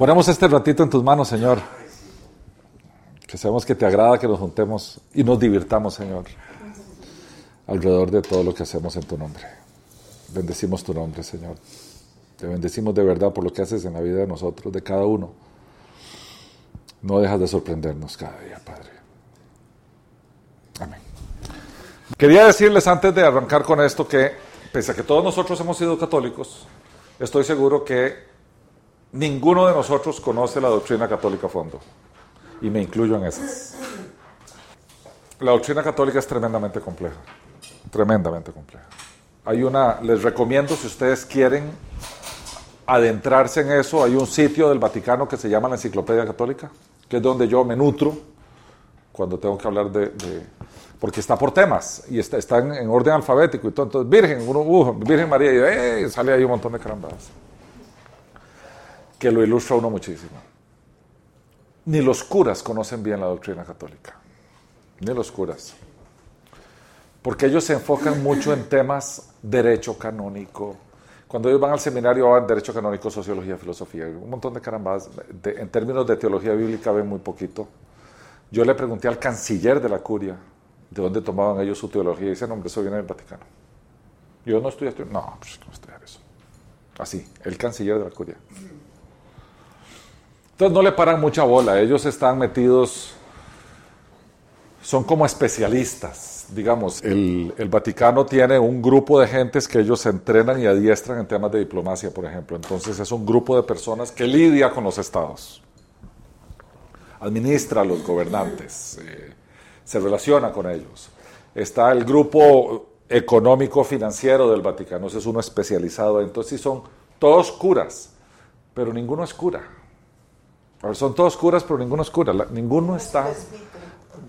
Ponemos este ratito en tus manos, Señor. Que sabemos que te agrada que nos juntemos y nos divirtamos, Señor, alrededor de todo lo que hacemos en tu nombre. Bendecimos tu nombre, Señor. Te bendecimos de verdad por lo que haces en la vida de nosotros, de cada uno. No dejas de sorprendernos cada día, Padre. Amén. Quería decirles antes de arrancar con esto que, pese a que todos nosotros hemos sido católicos, estoy seguro que ninguno de nosotros conoce la doctrina católica a fondo. Y me incluyo en esas. La doctrina católica es tremendamente compleja. Tremendamente compleja. Hay una, les recomiendo si ustedes quieren adentrarse en eso, hay un sitio del Vaticano que se llama la Enciclopedia Católica, que es donde yo me nutro cuando tengo que hablar de, porque está por temas y está, en, orden alfabético y todo. Entonces, Virgen, uno, uh, Virgen María, y eh, sale ahí un montón de carambadas. Que lo ilustra uno muchísimo. Ni los curas conocen bien la doctrina católica. Ni los curas. Porque ellos se enfocan mucho en temas derecho canónico. Cuando ellos van al seminario van derecho canónico, sociología, filosofía, un montón de carambadas. en términos de teología bíblica ven muy poquito. Yo le pregunté al canciller de la curia de dónde tomaban ellos su teología y dice, no, hombre, eso viene del Vaticano. Yo no estudiando, no, pues no estudiar eso. Así, el canciller de la curia. Entonces no le paran mucha bola, ellos están metidos, son como especialistas, digamos. El, Vaticano tiene un grupo de gentes que ellos entrenan y adiestran en temas de diplomacia, por ejemplo. Entonces es un grupo de personas que lidia con los estados administra a los gobernantes, eh, se relaciona con ellos. Está el grupo económico financiero del Vaticano, ese es uno especializado. Entonces sí son todos curas, pero ninguno es cura. Son todos curas, pero ninguno es cura. ninguno está,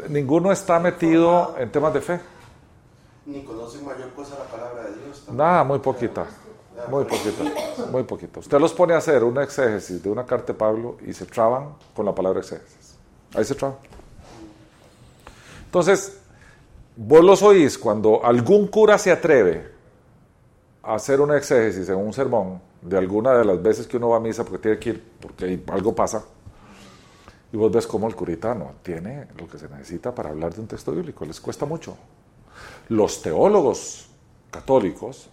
ninguno está metido en temas de fe. Ni conocen mayor cosa la palabra de Dios. Nada, muy poquita. Muy poquito, muy poquito. Usted los pone a hacer un exégesis de una carta de Pablo y se traban con la palabra exégesis. Ahí se traba. Entonces, vos los oís cuando algún cura se atreve a hacer un exégesis en un sermón de alguna de las veces que uno va a misa porque tiene que ir, porque algo pasa, y vos ves cómo el curitano tiene lo que se necesita para hablar de un texto bíblico, les cuesta mucho. Los teólogos católicos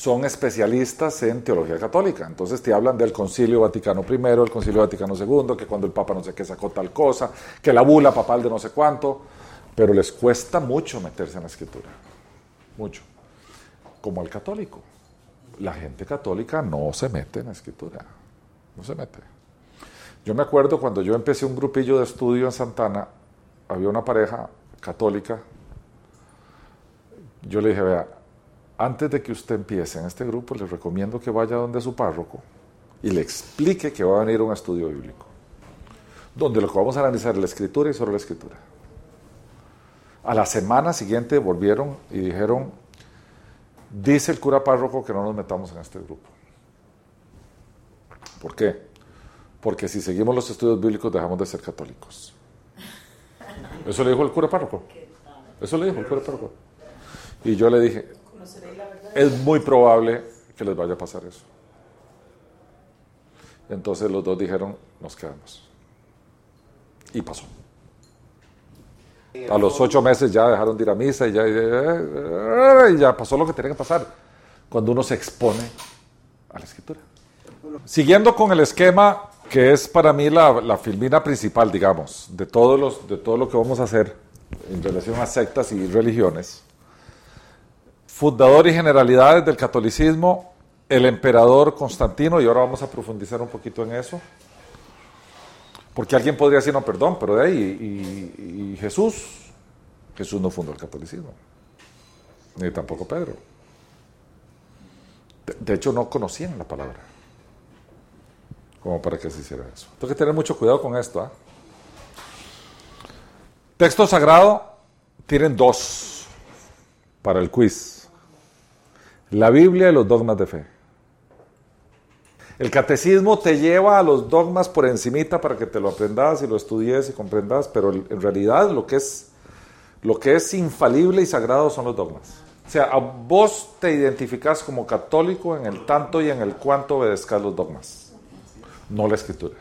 son especialistas en teología católica. Entonces te hablan del Concilio Vaticano I, el Concilio Vaticano II, que cuando el Papa no sé qué sacó tal cosa, que la bula papal de no sé cuánto, pero les cuesta mucho meterse en la escritura. Mucho. Como al católico. La gente católica no se mete en la escritura. No se mete. Yo me acuerdo cuando yo empecé un grupillo de estudio en Santana, había una pareja católica. Yo le dije, vea, antes de que usted empiece en este grupo, le recomiendo que vaya donde su párroco y le explique que va a venir un estudio bíblico, donde lo que vamos a analizar es la escritura y solo la escritura. A la semana siguiente volvieron y dijeron, dice el cura párroco que no nos metamos en este grupo. ¿Por qué? Porque si seguimos los estudios bíblicos dejamos de ser católicos. Eso le dijo el cura párroco. Eso le dijo el cura párroco. Y yo le dije, es muy probable que les vaya a pasar eso. Entonces los dos dijeron, nos quedamos. Y pasó. A los ocho meses ya dejaron de ir a misa y ya, y ya pasó lo que tenía que pasar cuando uno se expone a la escritura. Siguiendo con el esquema que es para mí la, filmina principal, digamos, de, todos los, de todo lo que vamos a hacer en relación a sectas y religiones fundador y generalidades del catolicismo, el emperador Constantino, y ahora vamos a profundizar un poquito en eso. Porque alguien podría decir, no, perdón, pero de ahí, y, Jesús, Jesús no fundó el catolicismo, ni tampoco Pedro. De, hecho, no conocían la palabra, como para que se hiciera eso. Tengo que tener mucho cuidado con esto. ¿ah? Texto sagrado, tienen dos para el quiz. La Biblia y los dogmas de fe. El catecismo te lleva a los dogmas por encimita para que te lo aprendas y lo estudies y comprendas, pero en realidad lo que es, lo que es infalible y sagrado son los dogmas. O sea, a vos te identificas como católico en el tanto y en el cuanto obedezcas los dogmas. No la escritura.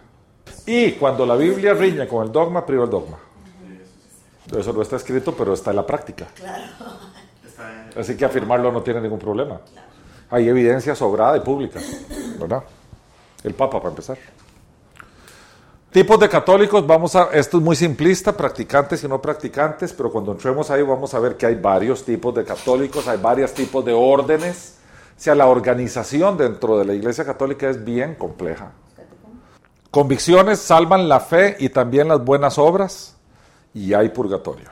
Y cuando la Biblia riña con el dogma, priva el dogma. Eso no está escrito, pero está en la práctica. Así que afirmarlo no tiene ningún problema. Hay evidencia sobrada y pública, ¿verdad? El Papa, para empezar. Tipos de católicos, vamos a, esto es muy simplista, practicantes y no practicantes, pero cuando entremos ahí vamos a ver que hay varios tipos de católicos, hay varios tipos de órdenes. O sea, la organización dentro de la Iglesia Católica es bien compleja. Convicciones salvan la fe y también las buenas obras y hay purgatorio.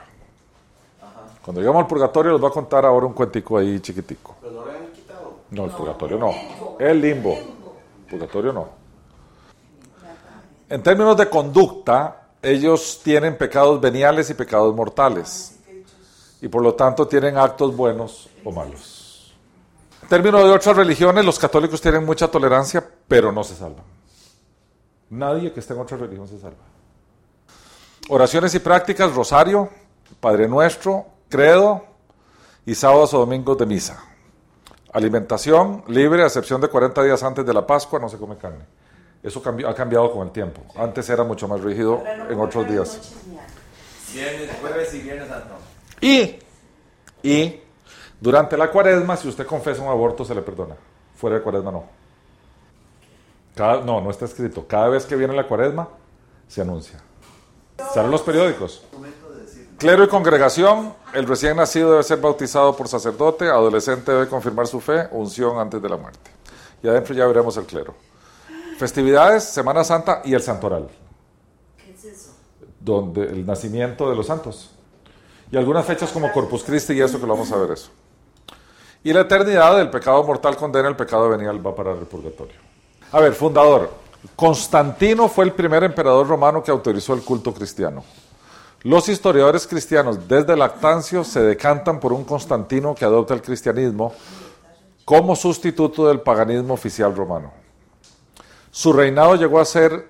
Cuando llegamos al purgatorio les voy a contar ahora un cuentico ahí chiquitico. Pero no lo han quitado. No, el purgatorio no. El limbo. Purgatorio no. En términos de conducta, ellos tienen pecados veniales y pecados mortales. Y por lo tanto tienen actos buenos o malos. En términos de otras religiones, los católicos tienen mucha tolerancia, pero no se salvan. Nadie que esté en otra religión se salva. Oraciones y prácticas, rosario, Padre Nuestro, credo y sábados o domingos de misa. Alimentación libre, a excepción de 40 días antes de la Pascua, no se come carne. Eso cambió- ha cambiado con el tiempo. Antes era mucho más rígido en otros días. Viernes, jueves y viernes santo. Y, y durante la cuaresma, si usted confesa un aborto, se le perdona. Fuera de cuaresma, no. Cada- no, no está escrito. Cada vez que viene la cuaresma, se anuncia. Salen los periódicos. Clero y congregación, el recién nacido debe ser bautizado por sacerdote, adolescente debe confirmar su fe, unción antes de la muerte. Y adentro ya veremos el clero. Festividades, Semana Santa y el Santoral, ¿Qué es eso? donde el nacimiento de los santos. Y algunas fechas como Corpus Christi y eso que lo vamos a ver eso. Y la eternidad, el pecado mortal condena, el pecado venial va para el purgatorio. A ver, fundador. Constantino fue el primer emperador romano que autorizó el culto cristiano. Los historiadores cristianos desde Lactancio se decantan por un Constantino que adopta el cristianismo como sustituto del paganismo oficial romano. Su reinado llegó a ser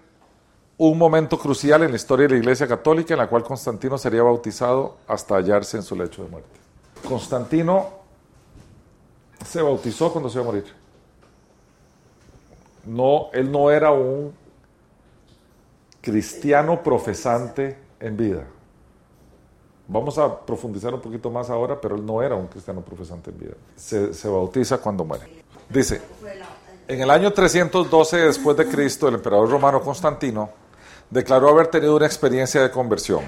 un momento crucial en la historia de la Iglesia Católica en la cual Constantino sería bautizado hasta hallarse en su lecho de muerte. Constantino se bautizó cuando se iba a morir. No, él no era un cristiano profesante en vida. Vamos a profundizar un poquito más ahora, pero él no era un cristiano profesante en vida. Se, se bautiza cuando muere. Dice, en el año 312 después de Cristo, el emperador romano Constantino declaró haber tenido una experiencia de conversión.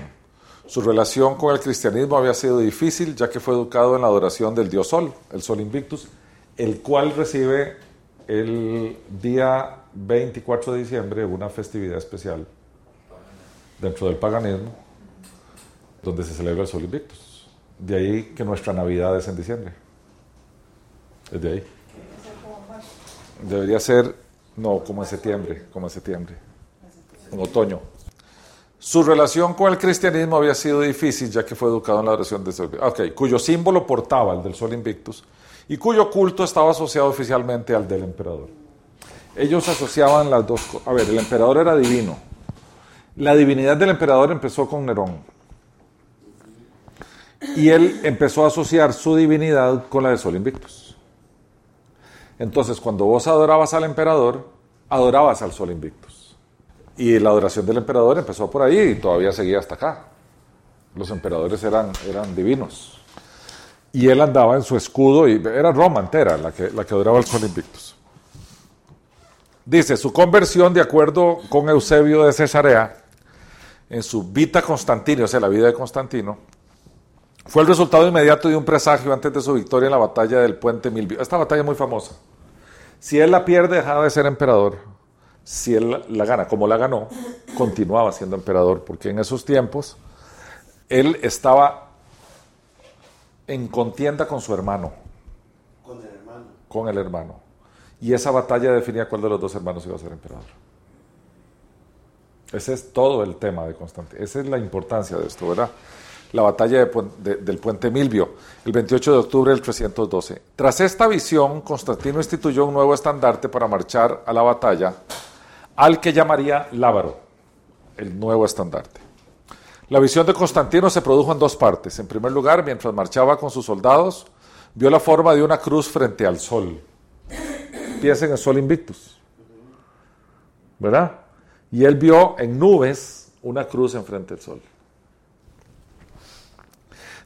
Su relación con el cristianismo había sido difícil, ya que fue educado en la adoración del dios Sol, el Sol Invictus, el cual recibe el día 24 de diciembre una festividad especial dentro del paganismo, donde se celebra el Sol Invictus. De ahí que nuestra Navidad es en diciembre. Es de ahí. Debería ser, no, como en septiembre, como en septiembre, en otoño. Su relación con el cristianismo había sido difícil, ya que fue educado en la adoración de Sol, ok, cuyo símbolo portaba el del Sol Invictus y cuyo culto estaba asociado oficialmente al del emperador. Ellos asociaban las dos cosas. A ver, el emperador era divino. La divinidad del emperador empezó con Nerón. Y él empezó a asociar su divinidad con la de Sol Invictus. Entonces, cuando vos adorabas al emperador, adorabas al Sol Invictus. Y la adoración del emperador empezó por ahí y todavía seguía hasta acá. Los emperadores eran, eran divinos. Y él andaba en su escudo y era Roma entera la que, la que adoraba al Sol Invictus. Dice, su conversión, de acuerdo con Eusebio de Cesarea, en su Vita Constantino, o sea, la vida de Constantino, fue el resultado inmediato de un presagio antes de su victoria en la batalla del puente Milvio. Esta batalla es muy famosa. Si él la pierde, dejaba de ser emperador. Si él la- gana, como la ganó, continuaba siendo emperador, porque en esos tiempos él estaba en contienda con su hermano, Con el hermano. con el hermano. Y esa batalla definía cuál de los dos hermanos iba a ser emperador. Ese es todo el tema de Constantino. Esa es la importancia de esto, ¿verdad? La batalla de Puen- de- del puente Milvio, el 28 de octubre del 312. Tras esta visión, Constantino instituyó un nuevo estandarte para marchar a la batalla, al que llamaría Lábaro, el nuevo estandarte. La visión de Constantino se produjo en dos partes. En primer lugar, mientras marchaba con sus soldados, vio la forma de una cruz frente al sol. Piensen en el sol invictus. ¿verdad? Y él vio en nubes una cruz enfrente del sol.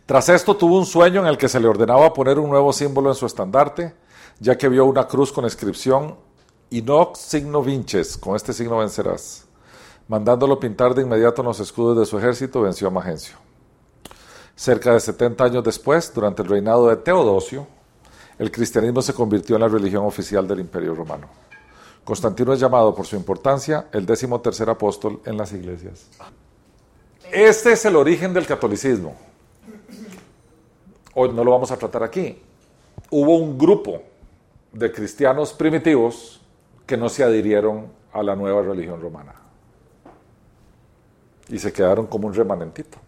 Tras esto tuvo un sueño en el que se le ordenaba poner un nuevo símbolo en su estandarte, ya que vio una cruz con inscripción Inox signo vinces, con este signo vencerás. Mandándolo pintar de inmediato en los escudos de su ejército, venció a Magencio. Cerca de 70 años después, durante el reinado de Teodosio, el cristianismo se convirtió en la religión oficial del Imperio Romano. Constantino es llamado por su importancia el décimo tercer apóstol en las iglesias. Este es el origen del catolicismo. Hoy no lo vamos a tratar aquí. Hubo un grupo de cristianos primitivos que no se adhirieron a la nueva religión romana. Y se quedaron como un remanentito.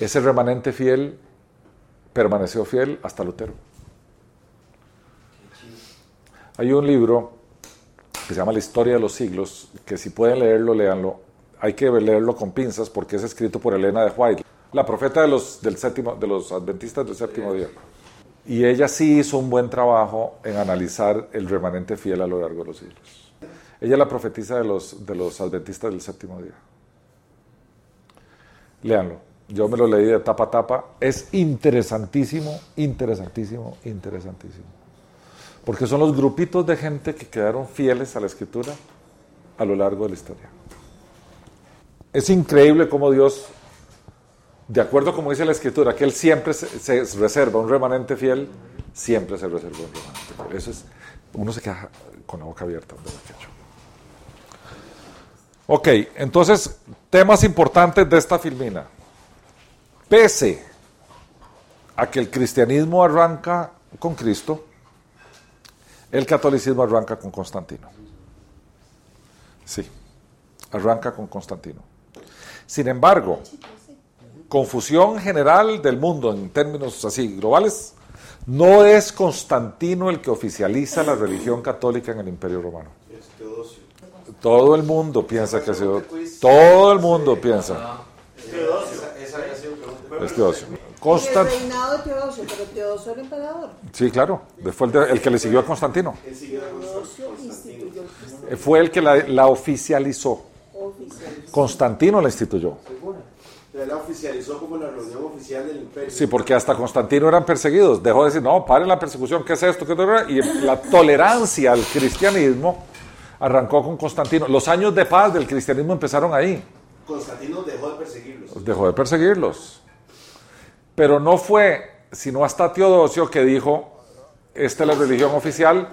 Ese remanente fiel permaneció fiel hasta Lutero. Hay un libro que se llama La historia de los siglos, que si pueden leerlo, léanlo. Hay que leerlo con pinzas porque es escrito por Elena de White, la profeta de los, del séptimo, de los adventistas del séptimo día. Y ella sí hizo un buen trabajo en analizar el remanente fiel a lo largo de los siglos. Ella es la profetisa de los, de los adventistas del séptimo día. Léanlo. Yo me lo leí de tapa a tapa. Es interesantísimo, interesantísimo, interesantísimo. Porque son los grupitos de gente que quedaron fieles a la escritura a lo largo de la historia. Es increíble cómo Dios, de acuerdo como dice la escritura, que Él siempre se, se reserva un remanente fiel, siempre se reserva un remanente fiel. Eso es, uno se queda con la boca abierta. Ok, entonces, temas importantes de esta filmina. Pese a que el cristianismo arranca con Cristo, el catolicismo arranca con Constantino. Sí, arranca con Constantino. Sin embargo, confusión general del mundo en términos así globales, no es Constantino el que oficializa la religión católica en el Imperio Romano. Todo el mundo piensa que ha sido. Todo el mundo piensa. Es Teodosio. Constant... El reinado de Teodosio, pero Teodosio era emperador. Sí, claro. Fue el, de, el, que le siguió a Constantino. Fue el que la, la oficializó. Constantino la instituyó. La oficializó como la reunión oficial del imperio. Sí, porque hasta Constantino eran perseguidos. Dejó de decir, no, paren la persecución, ¿qué es esto? ¿Qué es y la tolerancia al cristianismo arrancó con Constantino. Los años de paz del cristianismo empezaron ahí. Constantino dejó de perseguirlos. Dejó de perseguirlos. Pero no fue sino hasta Teodosio que dijo, esta es la religión oficial,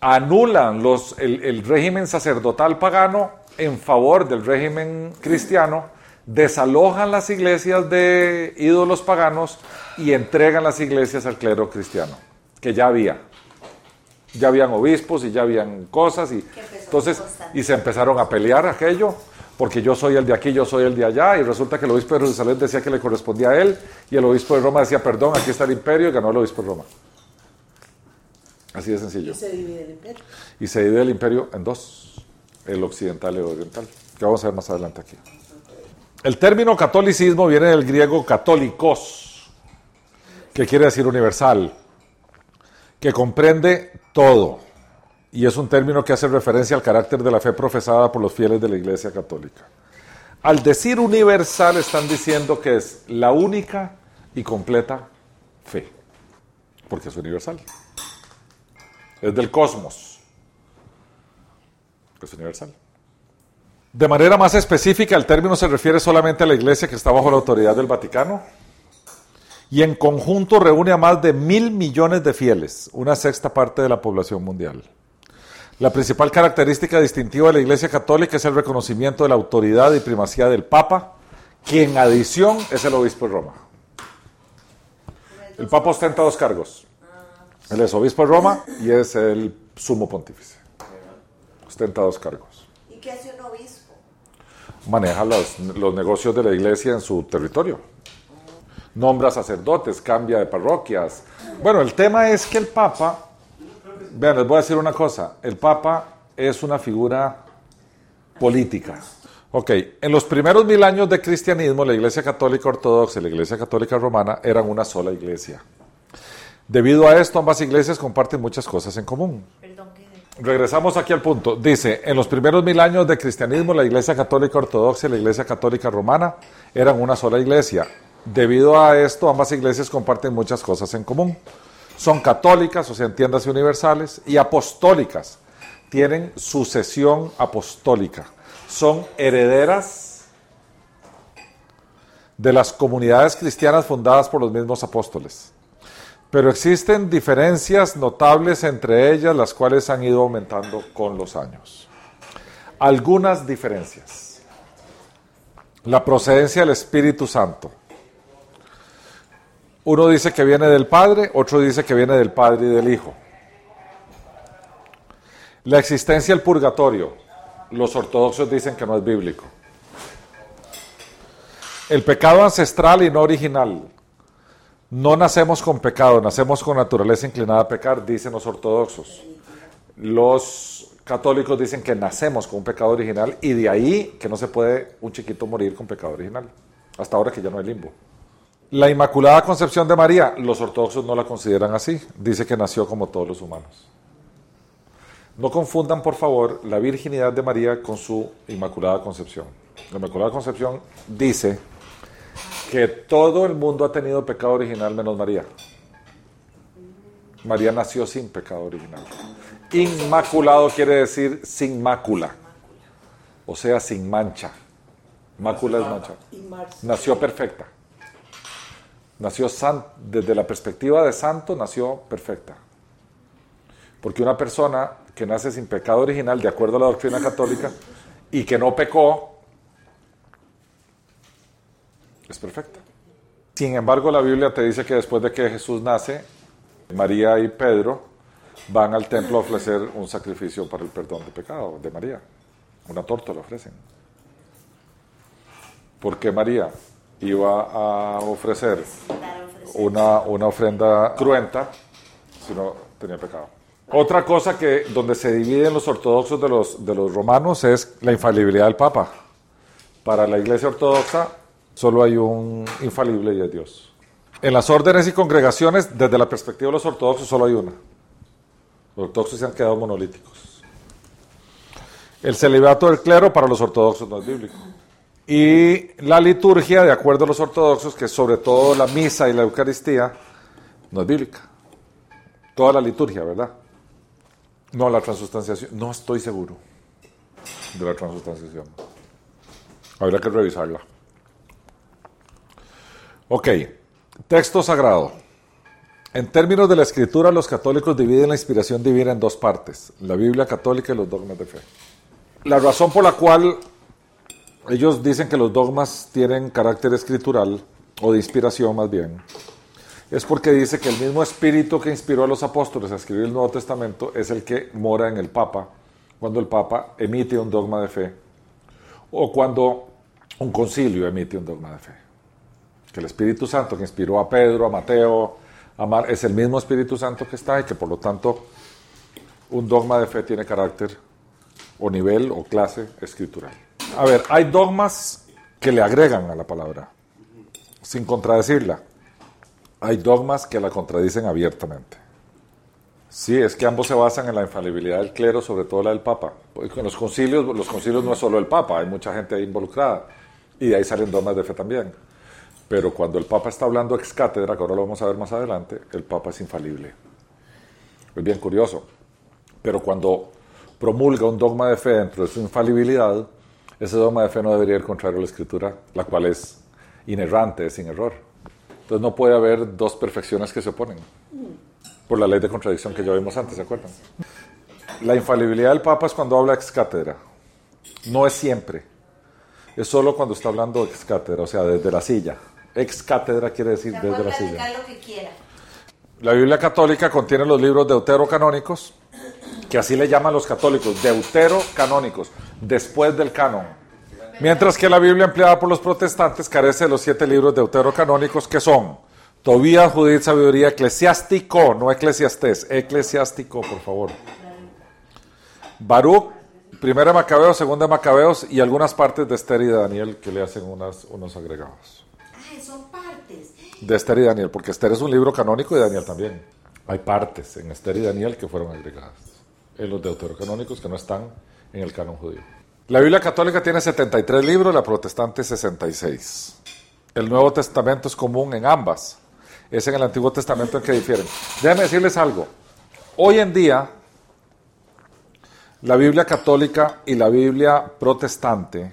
anulan los, el, el régimen sacerdotal pagano en favor del régimen cristiano, desalojan las iglesias de ídolos paganos y entregan las iglesias al clero cristiano, que ya había. Ya habían obispos y ya habían cosas y entonces y se empezaron a pelear aquello porque yo soy el de aquí, yo soy el de allá, y resulta que el obispo de Jerusalén decía que le correspondía a él, y el obispo de Roma decía, perdón, aquí está el imperio, y ganó el obispo de Roma. Así de sencillo. Y se divide el imperio. Y se divide el imperio en dos, el occidental y el oriental, que vamos a ver más adelante aquí. El término catolicismo viene del griego católicos, que quiere decir universal, que comprende todo y es un término que hace referencia al carácter de la fe profesada por los fieles de la Iglesia Católica. Al decir universal están diciendo que es la única y completa fe, porque es universal. Es del cosmos. Es universal. De manera más específica, el término se refiere solamente a la iglesia que está bajo la autoridad del Vaticano y en conjunto reúne a más de mil millones de fieles, una sexta parte de la población mundial. La principal característica distintiva de la Iglesia Católica es el reconocimiento de la autoridad y primacía del Papa, que en adición es el obispo de Roma. El Papa ostenta dos cargos. Él es obispo de Roma y es el sumo pontífice. Ostenta dos cargos. ¿Y qué hace un obispo? Maneja los, los negocios de la iglesia en su territorio. Nombra sacerdotes, cambia de parroquias. Bueno, el tema es que el Papa Vean, les voy a decir una cosa. El Papa es una figura política. Ok, en los primeros mil años de cristianismo, la Iglesia Católica Ortodoxa y la Iglesia Católica Romana eran una sola iglesia. Debido a esto, ambas iglesias comparten muchas cosas en común. Regresamos aquí al punto. Dice, en los primeros mil años de cristianismo, la Iglesia Católica Ortodoxa y la Iglesia Católica Romana eran una sola iglesia. Debido a esto, ambas iglesias comparten muchas cosas en común. Son católicas, o sea, entiéndase universales, y apostólicas. Tienen sucesión apostólica. Son herederas de las comunidades cristianas fundadas por los mismos apóstoles. Pero existen diferencias notables entre ellas, las cuales han ido aumentando con los años. Algunas diferencias. La procedencia del Espíritu Santo. Uno dice que viene del Padre, otro dice que viene del Padre y del Hijo. La existencia del purgatorio. Los ortodoxos dicen que no es bíblico. El pecado ancestral y no original. No nacemos con pecado, nacemos con naturaleza inclinada a pecar, dicen los ortodoxos. Los católicos dicen que nacemos con un pecado original y de ahí que no se puede un chiquito morir con pecado original. Hasta ahora que ya no hay limbo. La Inmaculada Concepción de María, los ortodoxos no la consideran así. Dice que nació como todos los humanos. No confundan, por favor, la virginidad de María con su Inmaculada Concepción. La Inmaculada Concepción dice que todo el mundo ha tenido pecado original menos María. María nació sin pecado original. Inmaculado quiere decir sin mácula, o sea, sin mancha. Mácula es mancha. Nació perfecta. Nació desde la perspectiva de santo, nació perfecta. Porque una persona que nace sin pecado original, de acuerdo a la doctrina católica, y que no pecó, es perfecta. Sin embargo, la Biblia te dice que después de que Jesús nace, María y Pedro van al templo a ofrecer un sacrificio para el perdón de pecado de María. Una torta le ofrecen. ¿Por qué María iba a ofrecer una, una ofrenda cruenta si no tenía pecado? Otra cosa que donde se dividen los ortodoxos de los, de los romanos es la infalibilidad del Papa. Para la Iglesia Ortodoxa Solo hay un infalible y es Dios. En las órdenes y congregaciones, desde la perspectiva de los ortodoxos, solo hay una. Los ortodoxos se han quedado monolíticos. El celibato del clero para los ortodoxos no es bíblico. Y la liturgia, de acuerdo a los ortodoxos, que sobre todo la misa y la Eucaristía, no es bíblica. Toda la liturgia, ¿verdad? No, la transustanciación. No estoy seguro de la transustanciación. Habría que revisarla. Ok, texto sagrado. En términos de la escritura, los católicos dividen la inspiración divina en dos partes, la Biblia católica y los dogmas de fe. La razón por la cual ellos dicen que los dogmas tienen carácter escritural, o de inspiración más bien, es porque dice que el mismo espíritu que inspiró a los apóstoles a escribir el Nuevo Testamento es el que mora en el Papa cuando el Papa emite un dogma de fe o cuando un concilio emite un dogma de fe que el Espíritu Santo que inspiró a Pedro, a Mateo, a Mar, es el mismo Espíritu Santo que está y que por lo tanto un dogma de fe tiene carácter o nivel o clase escritural. A ver, hay dogmas que le agregan a la palabra, sin contradecirla. Hay dogmas que la contradicen abiertamente. Sí, es que ambos se basan en la infalibilidad del clero, sobre todo la del Papa. Con los concilios, los concilios no es solo el Papa, hay mucha gente ahí involucrada. Y de ahí salen dogmas de fe también. Pero cuando el Papa está hablando ex cátedra, que ahora lo vamos a ver más adelante, el Papa es infalible. Es bien curioso. Pero cuando promulga un dogma de fe dentro de su infalibilidad, ese dogma de fe no debería ir contrario a la Escritura, la cual es inerrante, es sin error. Entonces no puede haber dos perfecciones que se oponen. Por la ley de contradicción que ya vimos antes, ¿se acuerdan? La infalibilidad del Papa es cuando habla ex cátedra. No es siempre. Es solo cuando está hablando ex cátedra, o sea, desde la silla. Ex cátedra quiere decir desde la silla. lo que quiera. La Biblia católica contiene los libros deuterocanónicos, que así le llaman los católicos, deuterocanónicos, después del canon. Mientras que la Biblia empleada por los protestantes carece de los siete libros deuterocanónicos que son Tobías, Judith, Sabiduría, Eclesiástico, no Eclesiastés, Eclesiástico, por favor. Baruch, Primera Macabeos, Segunda Macabeos y algunas partes de Esther y de Daniel que le hacen unas, unos agregados son partes. de Esther y Daniel, porque Esther es un libro canónico y Daniel también. Hay partes en Esther y Daniel que fueron agregadas. en los deuterocanónicos que no están en el canon judío. La Biblia católica tiene 73 libros, la protestante 66. El Nuevo Testamento es común en ambas. Es en el Antiguo Testamento en que difieren. Déjenme decirles algo. Hoy en día, la Biblia católica y la Biblia protestante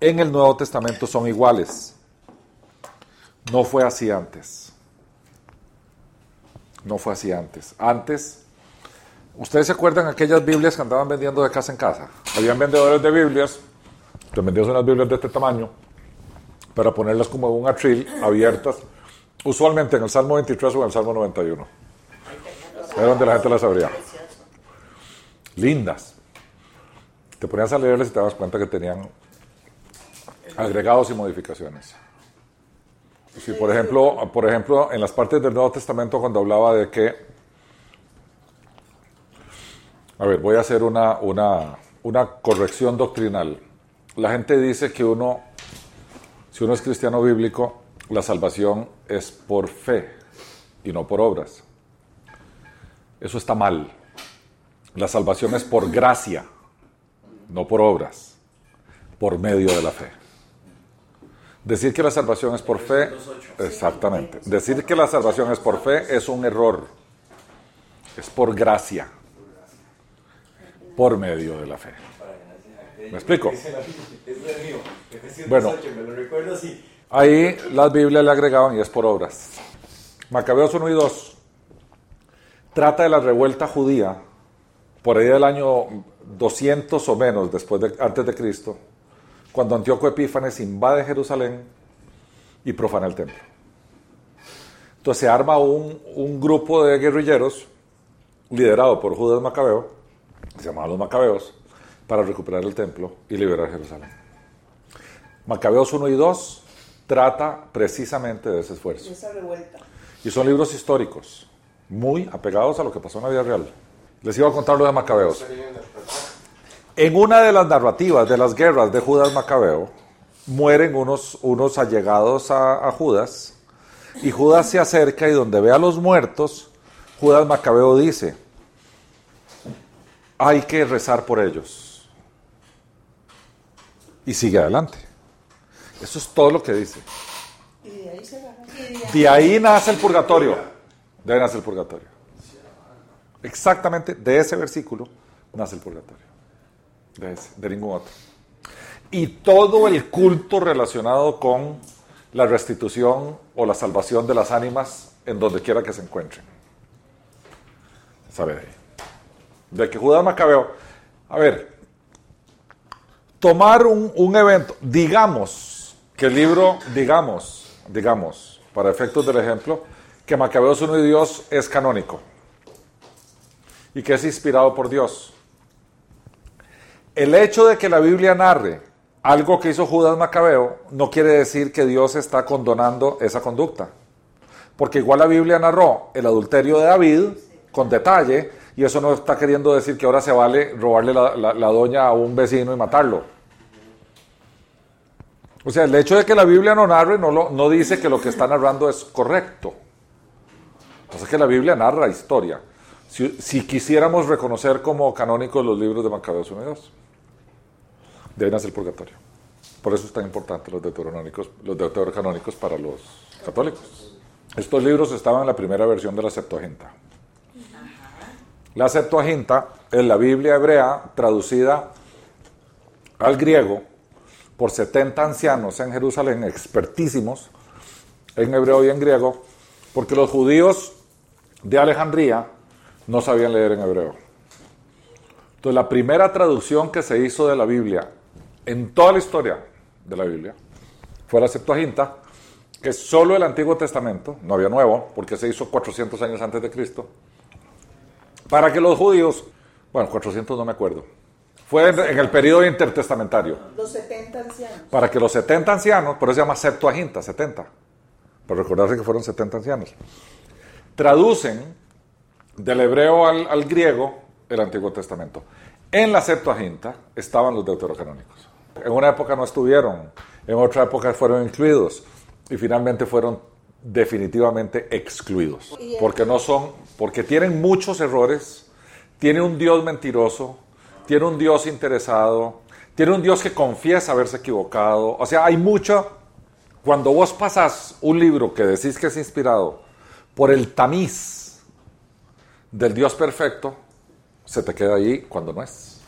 en el Nuevo Testamento son iguales. No fue así antes. No fue así antes. Antes, ¿ustedes se acuerdan aquellas Biblias que andaban vendiendo de casa en casa? Habían vendedores de Biblias, te vendían unas Biblias de este tamaño, para ponerlas como un atril, abiertas, usualmente en el Salmo 23 o en el Salmo 91. Es donde la gente las abría. Lindas. Te ponías a leerles y te das cuenta que tenían agregados y modificaciones. Si, por ejemplo, por ejemplo, en las partes del Nuevo Testamento cuando hablaba de que, a ver, voy a hacer una, una, una corrección doctrinal. La gente dice que uno, si uno es cristiano bíblico, la salvación es por fe y no por obras. Eso está mal. La salvación es por gracia, no por obras, por medio de la fe. Decir que la salvación es por fe, exactamente. Decir que la salvación es por fe es un error. Es por gracia, por medio de la fe. ¿Me explico? Bueno, ahí las Biblias le agregaban y es por obras. Macabeos 1 y 2 trata de la revuelta judía por ahí del año 200 o menos después de, antes de Cristo cuando Antíoco Epífanes invade Jerusalén y profana el templo. Entonces se arma un, un grupo de guerrilleros liderado por Judas Macabeo, que se llamaban los Macabeos, para recuperar el templo y liberar Jerusalén. Macabeos 1 y 2 trata precisamente de ese esfuerzo. Esa revuelta. Y son libros históricos, muy apegados a lo que pasó en la vida real. Les iba a contar lo de Macabeos. En una de las narrativas de las guerras de Judas Macabeo, mueren unos, unos allegados a, a Judas, y Judas se acerca y donde ve a los muertos, Judas Macabeo dice, hay que rezar por ellos. Y sigue adelante. Eso es todo lo que dice. De ahí nace el purgatorio. De ahí nace el purgatorio. Exactamente de ese versículo nace el purgatorio. De ese, de ningún otro. Y todo el culto relacionado con la restitución o la salvación de las ánimas en donde quiera que se encuentren. Sabe de ahí. De que Judas Macabeo. A ver, tomar un, un evento, digamos que el libro, digamos, digamos, para efectos del ejemplo, que Macabeos 1 y Dios es canónico y que es inspirado por Dios. El hecho de que la Biblia narre algo que hizo Judas Macabeo no quiere decir que Dios está condonando esa conducta. Porque igual la Biblia narró el adulterio de David con detalle y eso no está queriendo decir que ahora se vale robarle la, la- la doña a un vecino y matarlo. O sea, el hecho de que la Biblia no narre no, lo- no dice que lo que está narrando es correcto. Pasa que la Biblia narra historia. Si, si quisiéramos reconocer como canónicos los libros de Macabeos Unidos, deben hacer purgatorio. Por eso es tan importante los deuterocanónicos, los deuterocanónicos para los católicos. Estos libros estaban en la primera versión de la Septuaginta. La Septuaginta es la Biblia hebrea traducida al griego por 70 ancianos en Jerusalén, expertísimos en hebreo y en griego, porque los judíos de Alejandría no sabían leer en hebreo. Entonces, la primera traducción que se hizo de la Biblia en toda la historia de la Biblia fue la Septuaginta, que solo el Antiguo Testamento, no había nuevo, porque se hizo 400 años antes de Cristo, para que los judíos, bueno, 400 no me acuerdo, fue en, en el periodo intertestamentario, Los 70 ancianos. para que los 70 ancianos, por eso se llama Septuaginta, 70, para recordarse que fueron 70 ancianos, traducen del hebreo al, al griego el Antiguo Testamento. En la Septuaginta estaban los deuterocanónicos. En una época no estuvieron, en otra época fueron incluidos y finalmente fueron definitivamente excluidos, porque no son, porque tienen muchos errores, tiene un Dios mentiroso, tiene un Dios interesado, tiene un Dios que confiesa haberse equivocado. O sea, hay mucho... Cuando vos pasas un libro que decís que es inspirado por el tamiz del Dios perfecto, se te queda ahí cuando no es.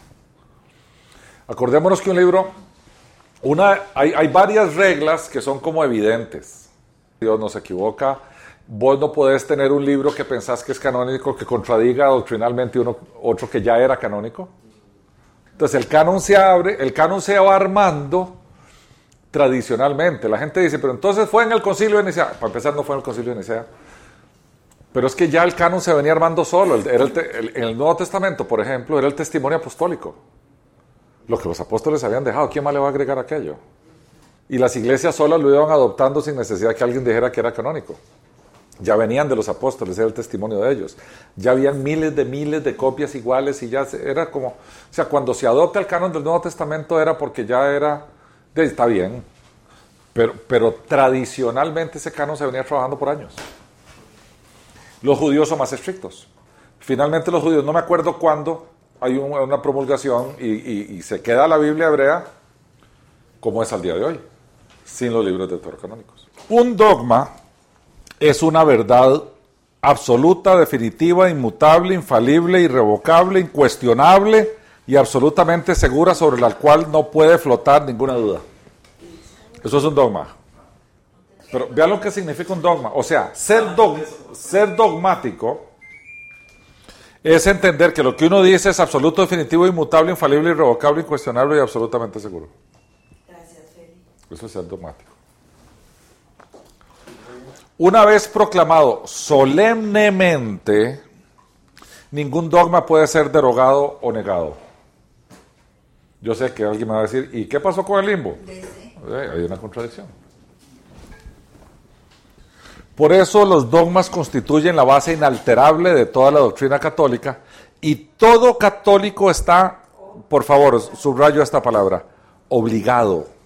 Acordémonos que un libro, una, hay, hay varias reglas que son como evidentes. Dios no se equivoca. Vos no podés tener un libro que pensás que es canónico que contradiga doctrinalmente uno, otro que ya era canónico. Entonces el canon se abre, el canon se va armando tradicionalmente. La gente dice, pero entonces fue en el concilio de Nicea. Para empezar, no fue en el concilio de Nicea. Pero es que ya el canon se venía armando solo. Era el en el Nuevo Testamento, por ejemplo, era el testimonio apostólico. Lo que los apóstoles habían dejado. ¿Quién más le va a agregar aquello? Y las iglesias solas lo iban adoptando sin necesidad que alguien dijera que era canónico. Ya venían de los apóstoles, era el testimonio de ellos. Ya habían miles de miles de copias iguales y ya era como, o sea, cuando se adopta el canon del Nuevo Testamento era porque ya era, está bien, pero, pero tradicionalmente ese canon se venía trabajando por años. Los judíos son más estrictos. Finalmente los judíos, no me acuerdo cuándo, hay un- una promulgación y- y se queda la Biblia hebrea como es al día de hoy, sin los libros deuterocanónicos. Un dogma es una verdad absoluta, definitiva, inmutable, infalible, irrevocable, incuestionable y absolutamente segura sobre la cual no puede flotar ninguna duda. Eso es un dogma. Pero vean lo que significa un dogma. O sea, ser, ser dogmático es entender que lo que uno dice es absoluto, definitivo, inmutable, infalible, irrevocable, incuestionable y absolutamente seguro. Eso es ser dogmático. Una vez proclamado solemnemente, ningún dogma puede ser derogado o negado. Yo sé que alguien me va a decir, ¿y qué pasó con el limbo? Eh, hay una contradicción. Por eso los dogmas constituyen la base inalterable de toda la doctrina católica y todo católico está, por favor, subrayo esta palabra, obligado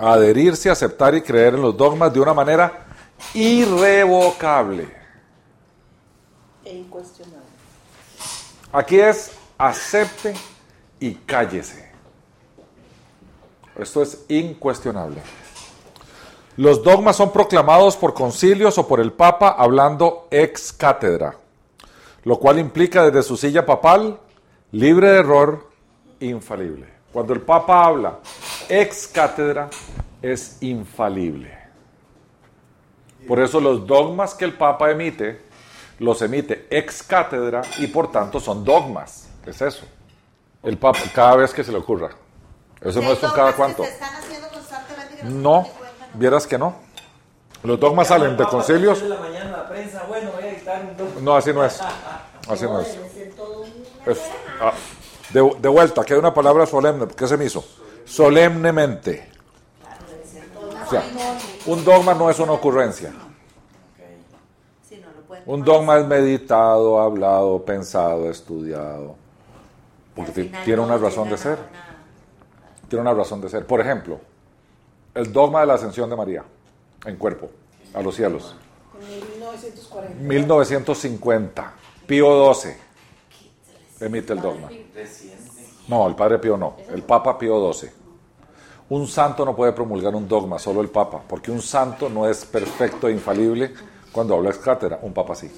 adherirse, aceptar y creer en los dogmas de una manera irrevocable. E incuestionable. Aquí es acepte y cállese. Esto es incuestionable. Los dogmas son proclamados por concilios o por el Papa hablando ex cátedra, lo cual implica desde su silla papal, libre de error, infalible. Cuando el Papa habla ex cátedra, es infalible. Por eso los dogmas que el Papa emite, los emite ex cátedra y por tanto son dogmas. Es eso. El Papa, cada vez que se le ocurra. Eso no es con cada cuánto. Se están haciendo constantemente que No, vieras que no. Los dogmas salen de concilios. un. No, así no es. Así no es. Un... Es- ah, de, de vuelta, que hay una palabra solemne. ¿Qué se me hizo? Solemnemente. O sea, un dogma no es una ocurrencia. Un dogma es meditado, hablado, pensado, estudiado. Porque tiene una razón de ser. Tiene una razón de ser. Por ejemplo, el dogma de la ascensión de María en cuerpo a los cielos. En 1940. 1950. Pío XII emite el dogma. No, el padre Pío no. El Papa Pío XII. Un santo no puede promulgar un dogma, solo el Papa, porque un santo no es perfecto e infalible cuando habla ex cátedra. Un Papa sí.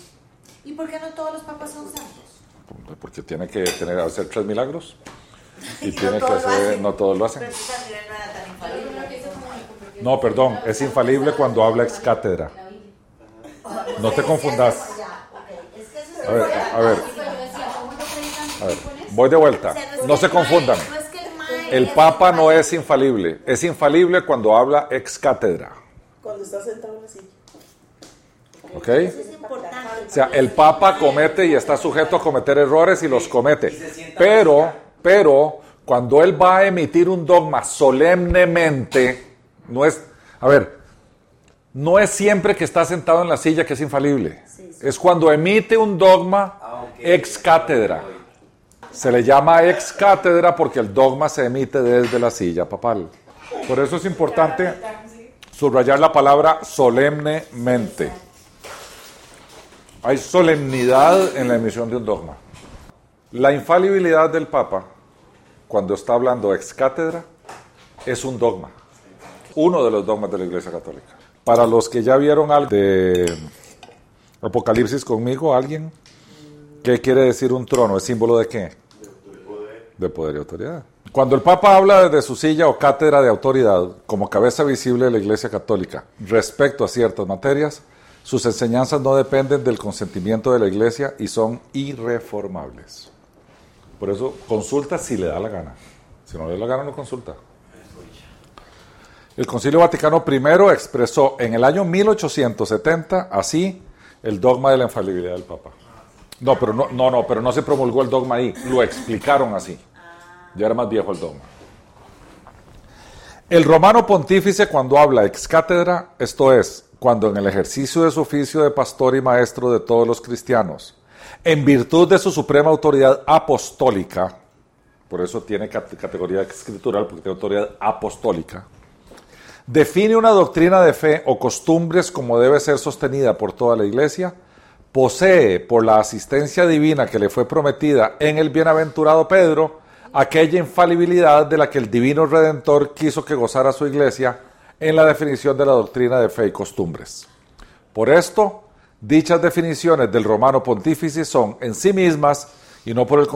¿Y por qué no todos los papas son santos? Porque tiene que tener, hacer tres milagros y Y tiene no que hacer, hacen. no todos lo hacen. No perdón, es infalible cuando habla ex cátedra. No te confundas. Ya, ok. Es que eso es A ver, a ver, a ver, voy de vuelta. No se confundan. El Papa no es infalible, es infalible cuando habla ex cátedra. Cuando está sentado en la silla. ¿Ok? Eso es importante. O sea, el Papa comete y está sujeto a cometer errores y los comete. Pero, pero, cuando él va a emitir un dogma solemnemente, no es, a ver, no es siempre que está sentado en la silla que es infalible. Es cuando emite un dogma Ah, ex cátedra. Se le llama ex cátedra porque el dogma se emite desde la silla papal. Por eso es importante subrayar la palabra solemnemente. Hay solemnidad en la emisión de un dogma. La infalibilidad del Papa, cuando está hablando ex cátedra, es un dogma, uno de los dogmas de la Iglesia Católica. Para los que ya vieron algo de Apocalipsis conmigo, ¿alguien? ¿Qué quiere decir un trono? ¿Es símbolo de qué? De poder y autoridad. Cuando el Papa habla de su silla o cátedra de autoridad como cabeza visible de la Iglesia Católica respecto a ciertas materias, sus enseñanzas no dependen del consentimiento de la Iglesia y son irreformables. Por eso consulta si le da la gana. Si no le da la gana, no consulta. El Concilio Vaticano I expresó en el año 1870 así el dogma de la infalibilidad del Papa. No, pero no, no, no, pero no se promulgó el dogma ahí, lo explicaron así. Ya era más viejo el dogma. El romano pontífice cuando habla ex cátedra, esto es, cuando en el ejercicio de su oficio de pastor y maestro de todos los cristianos, en virtud de su suprema autoridad apostólica, por eso tiene categoría escritural, porque tiene autoridad apostólica, define una doctrina de fe o costumbres como debe ser sostenida por toda la iglesia, posee por la asistencia divina que le fue prometida en el bienaventurado Pedro, aquella infalibilidad de la que el divino redentor quiso que gozara su iglesia en la definición de la doctrina de fe y costumbres. Por esto, dichas definiciones del romano pontífice son en sí mismas, y no por el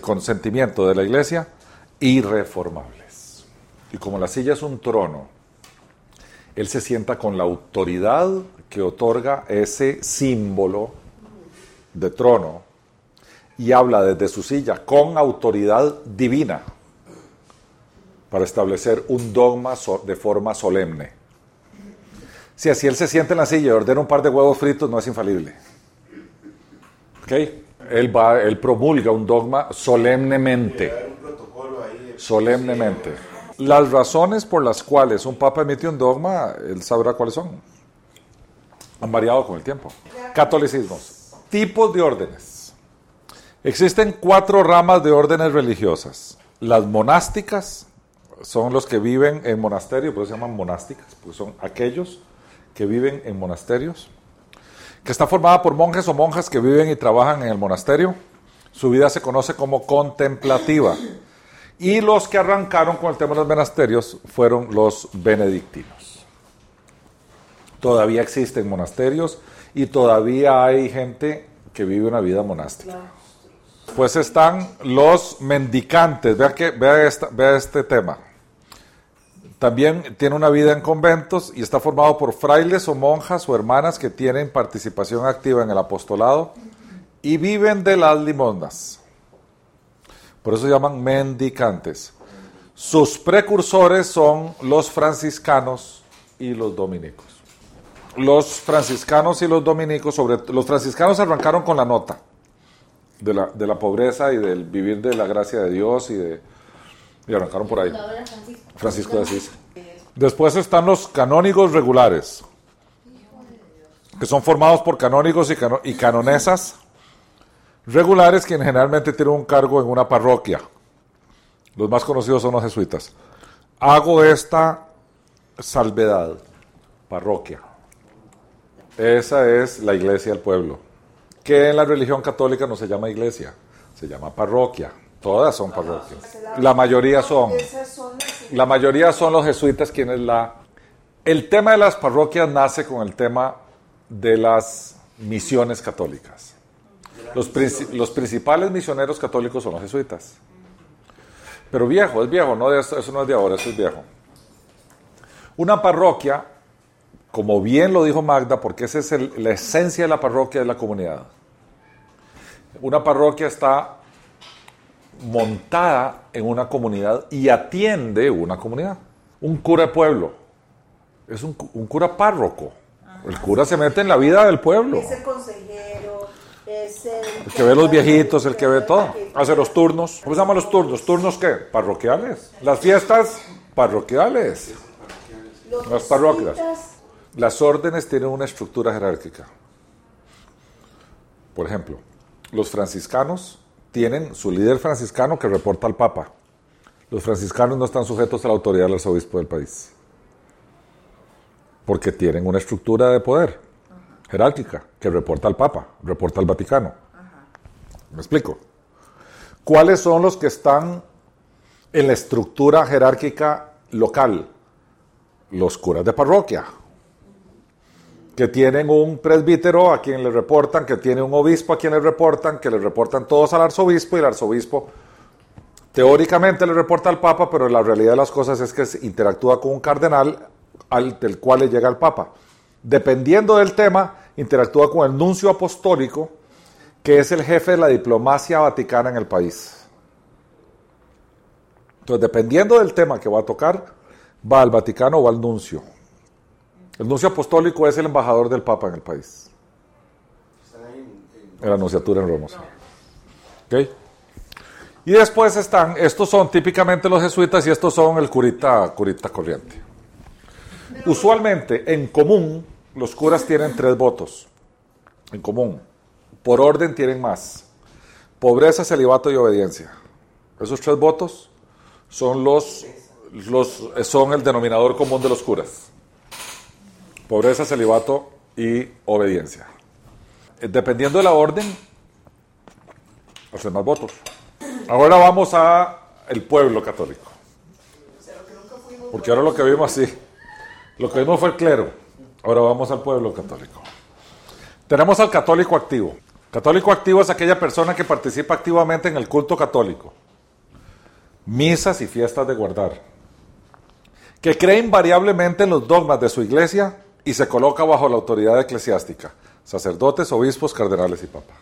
consentimiento, de la iglesia, irreformables. Y como la silla es un trono, él se sienta con la autoridad que otorga ese símbolo de trono y habla desde su silla con autoridad divina para establecer un dogma de forma solemne. Si así él se siente en la silla y ordena un par de huevos fritos, no es infalible. ¿Ok? Él, va, él promulga un dogma solemnemente. Solemnemente. Las razones por las cuales un papa emite un dogma, él sabrá cuáles son. Han variado con el tiempo. Catolicismos. Tipos de órdenes. Existen cuatro ramas de órdenes religiosas. Las monásticas son los que viven en monasterios, por eso se llaman monásticas, porque son aquellos que viven en monasterios, que está formada por monjes o monjas que viven y trabajan en el monasterio. Su vida se conoce como contemplativa. Y los que arrancaron con el tema de los monasterios fueron los benedictinos. Todavía existen monasterios y todavía hay gente que vive una vida monástica. Pues están los mendicantes. Vea, que, vea, este tema. También tiene una vida en conventos y está formado por frailes o monjas o hermanas que tienen participación activa en el apostolado y viven de las limosnas. Por eso se llaman mendicantes. Sus precursores son los franciscanos y los dominicos. Los franciscanos y los dominicos, sobre los franciscanos arrancaron con la nota de la, de la pobreza y del vivir de la gracia de Dios y de y arrancaron por ahí. Francisco de Asís. Después están los canónigos regulares, que son formados por canónigos y, cano y canonesas regulares, quienes generalmente tienen un cargo en una parroquia. Los más conocidos son los jesuitas. Hago esta salvedad, parroquia. Esa es la iglesia del pueblo, que en la religión católica no se llama iglesia, se llama parroquia. Todas son parroquias. La mayoría son. La mayoría son los jesuitas quienes la... El tema de las parroquias nace con el tema de las misiones católicas. Los, los principales misioneros católicos son los jesuitas. Pero viejo, es viejo, no eso no es de ahora, eso es viejo. Una parroquia, como bien lo dijo Magda, porque esa es el, la esencia de la parroquia de la comunidad. Una parroquia está montada en una comunidad y atiende una comunidad. Un cura de pueblo. Es un, un cura párroco. El cura se mete en la vida del pueblo. Es el consejero, es el... El que ve los viejitos, el que ve todo. Hace los turnos. ¿Cómo se llaman los turnos? ¿Turnos qué? Parroquiales. Las fiestas parroquiales. Las parroquias. Las órdenes tienen una estructura jerárquica. Por ejemplo, los franciscanos tienen su líder franciscano que reporta al Papa. Los franciscanos no están sujetos a la autoridad del arzobispo del país. Porque tienen una estructura de poder jerárquica que reporta al Papa, reporta al Vaticano. ¿Me explico? ¿Cuáles son los que están en la estructura jerárquica local? Los curas de parroquia, que tienen un presbítero a quien le reportan, que tiene un obispo a quien le reportan, que le reportan todos al arzobispo y el arzobispo teóricamente le reporta al papa, pero la realidad de las cosas es que interactúa con un cardenal al, del cual le llega al papa. Dependiendo del tema, interactúa con el nuncio apostólico, que es el jefe de la diplomacia vaticana en el país. Entonces, dependiendo del tema que va a tocar, va al Vaticano o al nuncio. El nuncio apostólico es el embajador del Papa en el país. En, la anunciatura en Roma. ¿Ok? Y después están, estos son típicamente los jesuitas y estos son el curita, curita corriente. Usualmente, en común, los curas tienen tres votos. En común. Por orden tienen más. Pobreza, celibato y obediencia. Esos tres votos son los, los son el denominador común de los curas. Pobreza, celibato y obediencia. Eh, Dependiendo de la orden, hacen más votos. Ahora vamos a el pueblo católico. Porque ahora lo que vimos sí, lo que vimos fue el clero. Ahora vamos al pueblo católico. Tenemos al católico activo. Católico activo es aquella persona que participa activamente en el culto católico. Misas y fiestas de guardar. Que cree invariablemente en los dogmas de su iglesia y se coloca bajo la autoridad eclesiástica. Sacerdotes, obispos, cardenales y papa.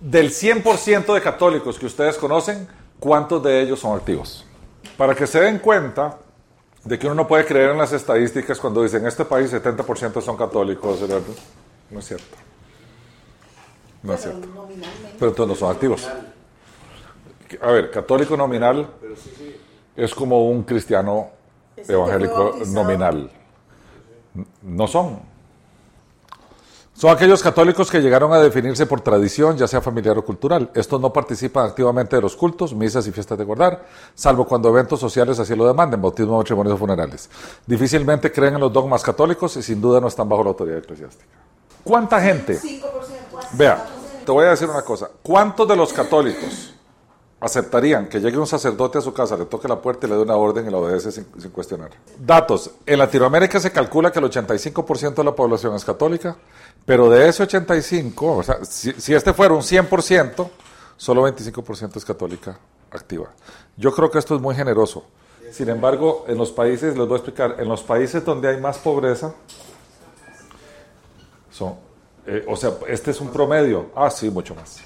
Del 100% de católicos que ustedes conocen, ¿cuántos de ellos son activos? Para que se den cuenta de que uno no puede creer en las estadísticas cuando dicen en este país 70% son católicos. ¿verdad? No es cierto. No es cierto. Pero entonces no son activos. A ver, católico nominal es como un cristiano evangélico nominal. No son. Son aquellos católicos que llegaron a definirse por tradición, ya sea familiar o cultural. Estos no participan activamente de los cultos, misas y fiestas de guardar, salvo cuando eventos sociales así lo demanden, bautismo, matrimonios o funerales. Difícilmente creen en los dogmas católicos y sin duda no están bajo la autoridad eclesiástica. ¿Cuánta gente? 5%. Vea, te voy a decir una cosa. ¿Cuántos de los católicos aceptarían que llegue un sacerdote a su casa, le toque la puerta y le dé una orden y la obedece sin, cuestionar? Datos. En Latinoamérica se calcula que el 85% de la población es católica, pero de ese 85, o sea, si, si este fuera un 100%, solo 25% es católica activa. Yo creo que esto es muy generoso. Sin embargo, en los países, les voy a explicar, en los países donde hay más pobreza, son, eh, o sea, este es un promedio. Ah, sí, mucho más.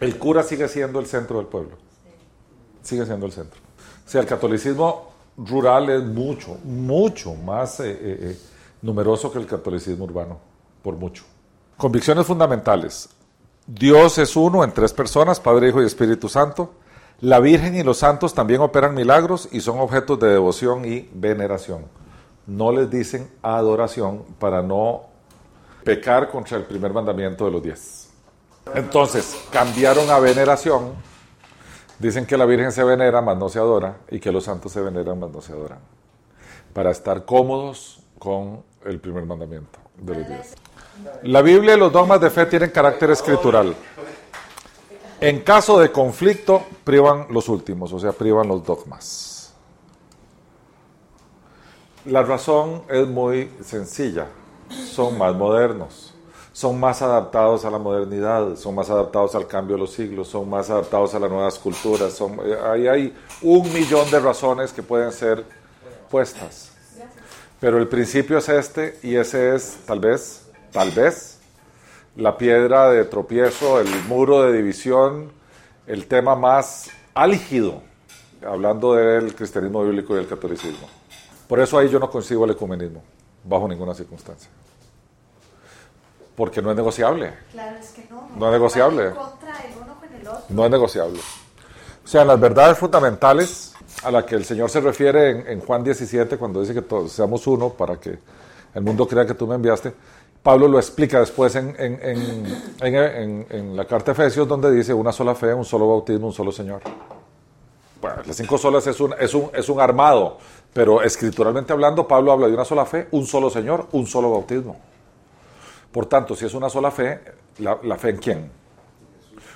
El cura sigue siendo el centro del pueblo. Sigue siendo el centro. O sea, el catolicismo rural es mucho, mucho más eh, eh, eh, numeroso que el catolicismo urbano, por mucho. Convicciones fundamentales. Dios es uno en tres personas, Padre, Hijo y Espíritu Santo. La Virgen y los santos también operan milagros y son objetos de devoción y veneración. No les dicen adoración para no pecar contra el primer mandamiento de los diez. Entonces, cambiaron a veneración. Dicen que la Virgen se venera, mas no se adora, y que los santos se veneran, mas no se adoran. Para estar cómodos con el primer mandamiento de los diez. La Biblia y los dogmas de fe tienen carácter escritural. En caso de conflicto, privan los últimos, o sea, privan los dogmas. La razón es muy sencilla. Son más modernos, son más adaptados a la modernidad, son más adaptados al cambio de los siglos, son más adaptados a las nuevas culturas. Son, eh, ahí hay un millón de razones que pueden ser puestas. Pero el principio es este y ese es tal vez, tal vez, la piedra de tropiezo, el muro de división, el tema más álgido, hablando del cristianismo bíblico y del catolicismo. Por eso ahí yo no consigo el ecumenismo, bajo ninguna circunstancia. Porque no es negociable, Claro, es que no. No es negociable. Va en contra el uno con el otro. no es negociable. O sea, las verdades fundamentales a las que el Señor se refiere en, en Juan 17, cuando dice que todos seamos uno para que el mundo crea que tú me enviaste, Pablo lo explica después en, en- en- la carta de Efesios, donde dice una sola fe, un solo bautismo, un solo Señor. Bueno, las cinco solas es un, es, un, es un armado, pero escrituralmente hablando, Pablo habla de una sola fe, un solo Señor, un solo bautismo. Por tanto, si es una sola fe, ¿la, fe en quién?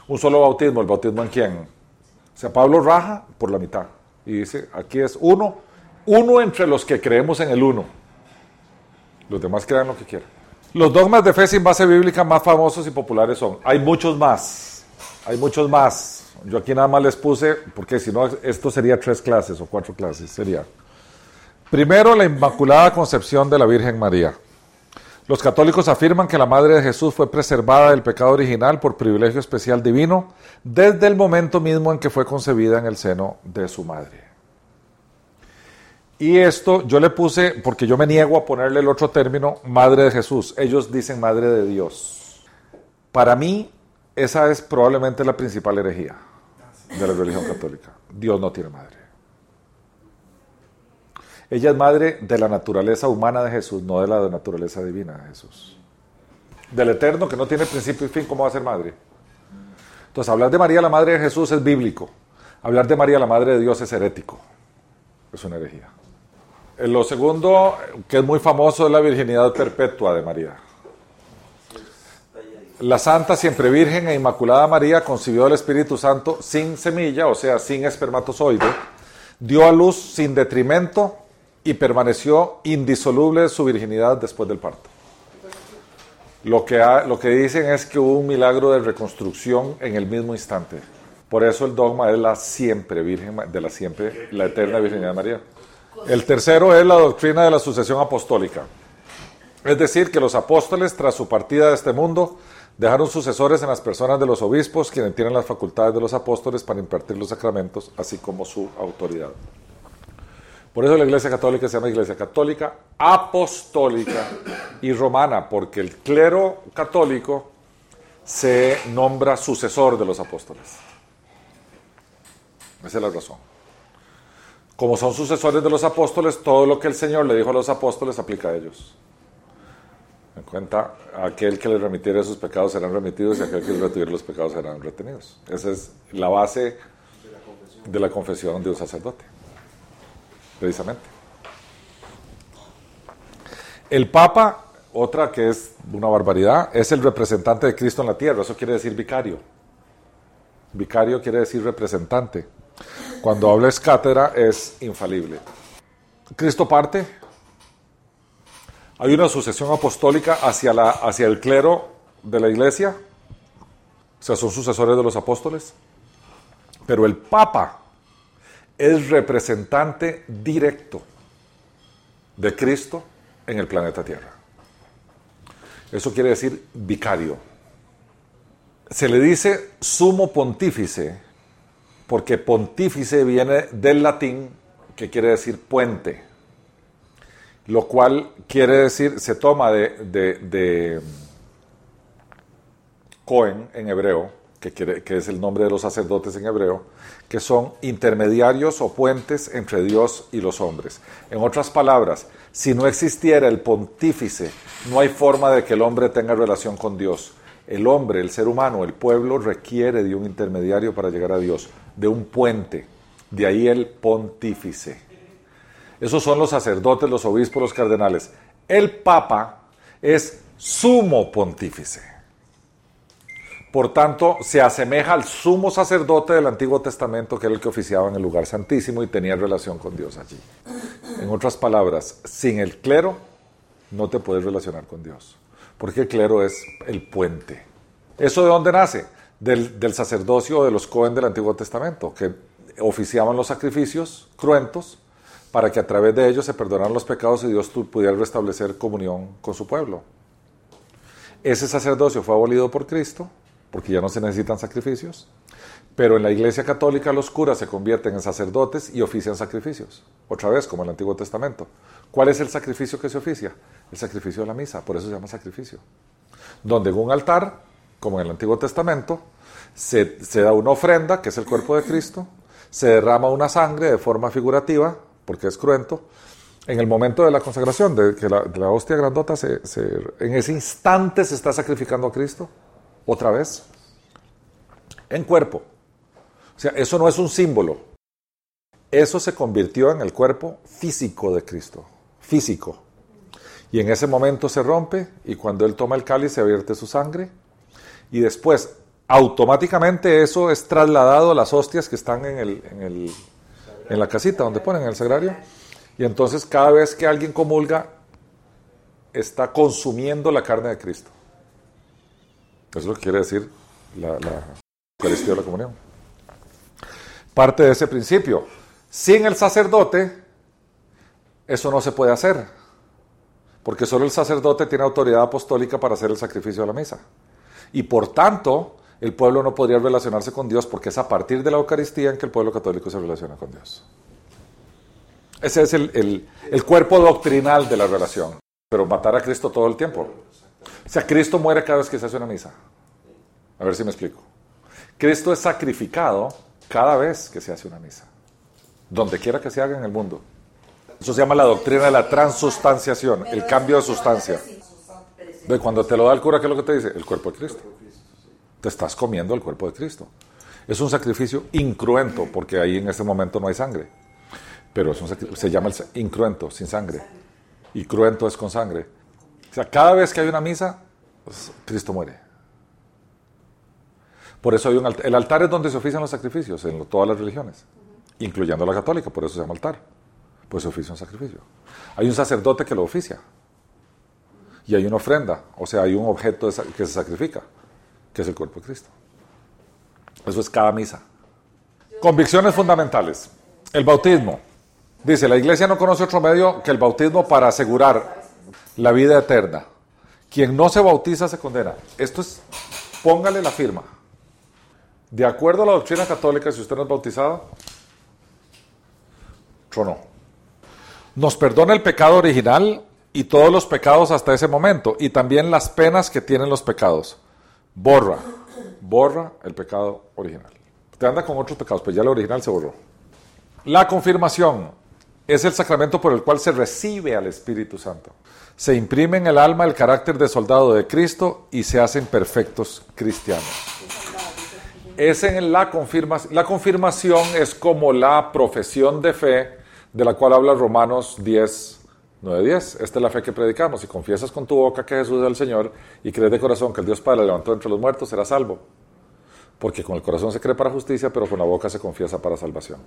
Un solo bautismo, ¿el bautismo en quién? O sea, Pablo raja por la mitad y dice, aquí es uno, uno entre los que creemos en el uno. Los demás crean lo que quieran. Los dogmas de fe sin base bíblica más famosos y populares son, hay muchos más, hay muchos más. Yo aquí nada más les puse, porque si no, esto sería tres clases o cuatro clases, sería. Primero, la Inmaculada Concepción de la Virgen María. Los católicos afirman que la Madre de Jesús fue preservada del pecado original por privilegio especial divino desde el momento mismo en que fue concebida en el seno de su madre. Y esto yo le puse, porque yo me niego a ponerle el otro término, Madre de Jesús. Ellos dicen Madre de Dios. Para mí, esa es probablemente la principal herejía de la religión católica. Dios no tiene madre. Ella es madre de la naturaleza humana de Jesús, no de la naturaleza divina de Jesús. Del eterno que no tiene principio y fin, ¿cómo va a ser madre? Entonces, hablar de María la madre de Jesús es bíblico. Hablar de María la madre de Dios es herético. Es una herejía. Eh, Lo segundo, que es muy famoso, es la virginidad perpetua de María. La Santa Siempre Virgen e Inmaculada María concibió al Espíritu Santo sin semilla, o sea, sin espermatozoide, dio a luz sin detrimento y permaneció indisoluble su virginidad después del parto. Lo que, lo que dicen es que hubo un milagro de reconstrucción en el mismo instante. Por eso el dogma es la siempre virgen, de la siempre, la eterna virginidad de María. El tercero es la doctrina de la sucesión apostólica. Es decir, que los apóstoles, tras su partida de este mundo, dejaron sucesores en las personas de los obispos, quienes tienen las facultades de los apóstoles para impartir los sacramentos, así como su autoridad. Por eso la Iglesia Católica se llama Iglesia Católica Apostólica y Romana, porque el clero católico se nombra sucesor de los apóstoles. Esa es la razón. Como son sucesores de los apóstoles, todo lo que el Señor le dijo a los apóstoles aplica a ellos. En cuenta, aquel que les remitiere sus pecados serán remitidos y aquel que les retuviere los pecados serán retenidos. Esa es la base de la confesión de un sacerdote, precisamente. El Papa, otra que es una barbaridad, es el representante de Cristo en la tierra. Eso quiere decir vicario. Vicario quiere decir representante. Cuando hables cátedra es infalible. Cristo parte. Hay una sucesión apostólica hacia, la, hacia el clero de la iglesia. O sea, son sucesores de los apóstoles. Pero el Papa es representante directo de Cristo en el planeta Tierra. Eso quiere decir vicario. Se le dice sumo pontífice porque pontífice viene del latín que quiere decir puente, lo cual quiere decir, se toma de, de, de Cohen en hebreo, que, es el nombre de los sacerdotes en hebreo, que son intermediarios o puentes entre Dios y los hombres. En otras palabras, si no existiera el pontífice, no hay forma de que el hombre tenga relación con Dios. El hombre, el ser humano, el pueblo requiere de un intermediario para llegar a Dios, de un puente. De ahí el pontífice. Esos son los sacerdotes, los obispos, los cardenales. El papa es sumo pontífice. Por tanto, se asemeja al sumo sacerdote del Antiguo Testamento, que era el que oficiaba en el lugar santísimo y tenía relación con Dios allí. En otras palabras, sin el clero no te puedes relacionar con Dios, porque el clero es el puente. ¿Eso de dónde nace? Del, del sacerdocio de los Cohen del Antiguo Testamento, que oficiaban los sacrificios cruentos para que a través de ellos se perdonaran los pecados y Dios pudiera restablecer comunión con su pueblo. Ese sacerdocio fue abolido por Cristo, porque ya no se necesitan sacrificios, pero en la Iglesia Católica los curas se convierten en sacerdotes y ofician sacrificios, otra vez como en el Antiguo Testamento. ¿Cuál es el sacrificio que se oficia? El sacrificio de la misa, por eso se llama sacrificio. Donde en un altar, como en el Antiguo Testamento, se, da una ofrenda, que es el cuerpo de Cristo, se derrama una sangre de forma figurativa, porque es cruento, en el momento de la consagración, de que la, de la hostia grandota, se, se, en ese instante se está sacrificando a Cristo, otra vez, en cuerpo. O sea, eso no es un símbolo. Eso se convirtió en el cuerpo físico de Cristo, físico. Y en ese momento se rompe y cuando Él toma el cáliz se vierte su sangre. Y después, automáticamente eso es trasladado a las hostias que están en, el, en, el, en la casita donde ponen el sagrario. Y entonces cada vez que alguien comulga, está consumiendo la carne de Cristo. Eso es lo que quiere decir la, Eucaristía de la comunión. Parte de ese principio. Sin el sacerdote, eso no se puede hacer. Porque solo el sacerdote tiene autoridad apostólica para hacer el sacrificio de la misa. Y por tanto, el pueblo no podría relacionarse con Dios porque es a partir de la Eucaristía en que el pueblo católico se relaciona con Dios. Ese es el, el, el cuerpo doctrinal de la relación. Pero matar a Cristo todo el tiempo. O sea, Cristo muere cada vez que se hace una misa. A ver si me explico. Cristo es sacrificado cada vez que se hace una misa. Donde quiera que se haga en el mundo. Eso se llama la doctrina de la transustanciación, el cambio de sustancia. De cuando te lo da el cura, ¿qué es lo que te dice? El cuerpo de Cristo. Te estás comiendo el cuerpo de Cristo. Es un sacrificio incruento, porque ahí en ese momento no hay sangre. Pero se llama el incruento, sin sangre. Y cruento es con sangre. Sea, cada vez que hay una misa, pues, Cristo muere. Por eso hay un altar. El altar es donde se ofician los sacrificios en todas las religiones, incluyendo la católica, por eso se llama altar. Pues se oficia un sacrificio. Hay un sacerdote que lo oficia. Y hay una ofrenda, o sea, hay un objeto que se sacrifica, que es el cuerpo de Cristo. Eso es cada misa. Convicciones fundamentales. El bautismo. Dice, la iglesia no conoce otro medio que el bautismo para asegurar la vida eterna. Quien no se bautiza se condena. Esto es, póngale la firma. De acuerdo a la doctrina católica, si usted no es bautizado, no. Nos perdona el pecado original y todos los pecados hasta ese momento, y también las penas que tienen los pecados. Borra, borra el pecado original. Usted anda con otros pecados, pues ya el original se borró. La confirmación es el sacramento por el cual se recibe al Espíritu Santo. Se imprime en el alma el carácter de soldado de Cristo y se hacen perfectos cristianos. Es en la confirmación. La confirmación es como la profesión de fe de la cual habla Romanos 10, 9, 10. Esta es la fe que predicamos. Si confiesas con tu boca que Jesús es el Señor y crees de corazón que el Dios Padre le levantó entre los muertos, serás salvo. Porque con el corazón se cree para justicia, pero con la boca se confiesa para salvación.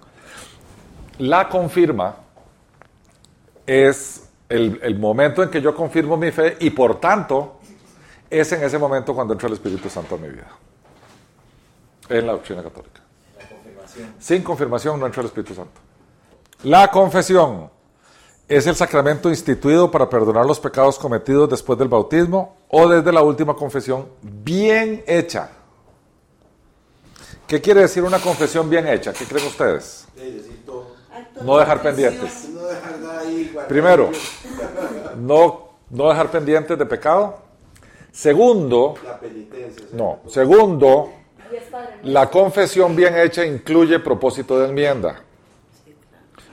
La confirma es el, momento en que yo confirmo mi fe y por tanto es en ese momento cuando entra el Espíritu Santo a mi vida. En la doctrina católica. Sin confirmación no entra el Espíritu Santo. La confesión es el sacramento instituido para perdonar los pecados cometidos después del bautismo o desde la última confesión bien hecha. ¿Qué quiere decir una confesión bien hecha? ¿Qué creen ustedes? De decir todo. No dejar pendientes. Primero, no, no dejar pendientes de pecado. Segundo, no. Segundo, la confesión bien hecha incluye propósito de enmienda.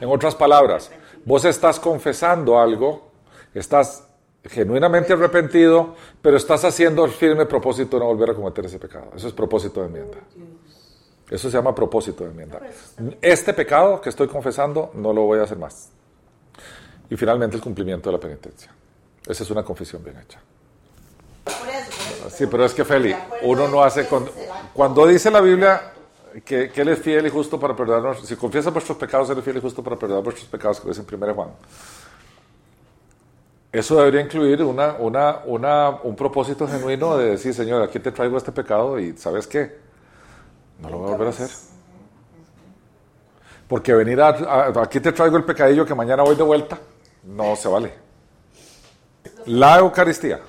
En otras palabras, vos estás confesando algo, estás genuinamente arrepentido, pero estás haciendo el firme propósito de no volver a cometer ese pecado. Eso es propósito de enmienda. Eso se llama propósito de enmienda. Este pecado que estoy confesando no lo voy a hacer más. Y finalmente el cumplimiento de la penitencia. Esa es una confesión bien hecha. Sí, pero es que Feli, uno no hace... que Cuando, dice la Biblia que, que Él es fiel y justo para perdonarnos, si confiesas vuestros pecados, Él es fiel y justo para perdonar vuestros pecados, que dice en 1 Juan. Eso debería incluir una, una, una, un propósito genuino de decir, Señor, aquí te traigo este pecado y ¿sabes qué? No lo voy a volver a hacer. Porque venir a, a- aquí te traigo el pecadillo que mañana voy de vuelta, no se vale. La Eucaristía.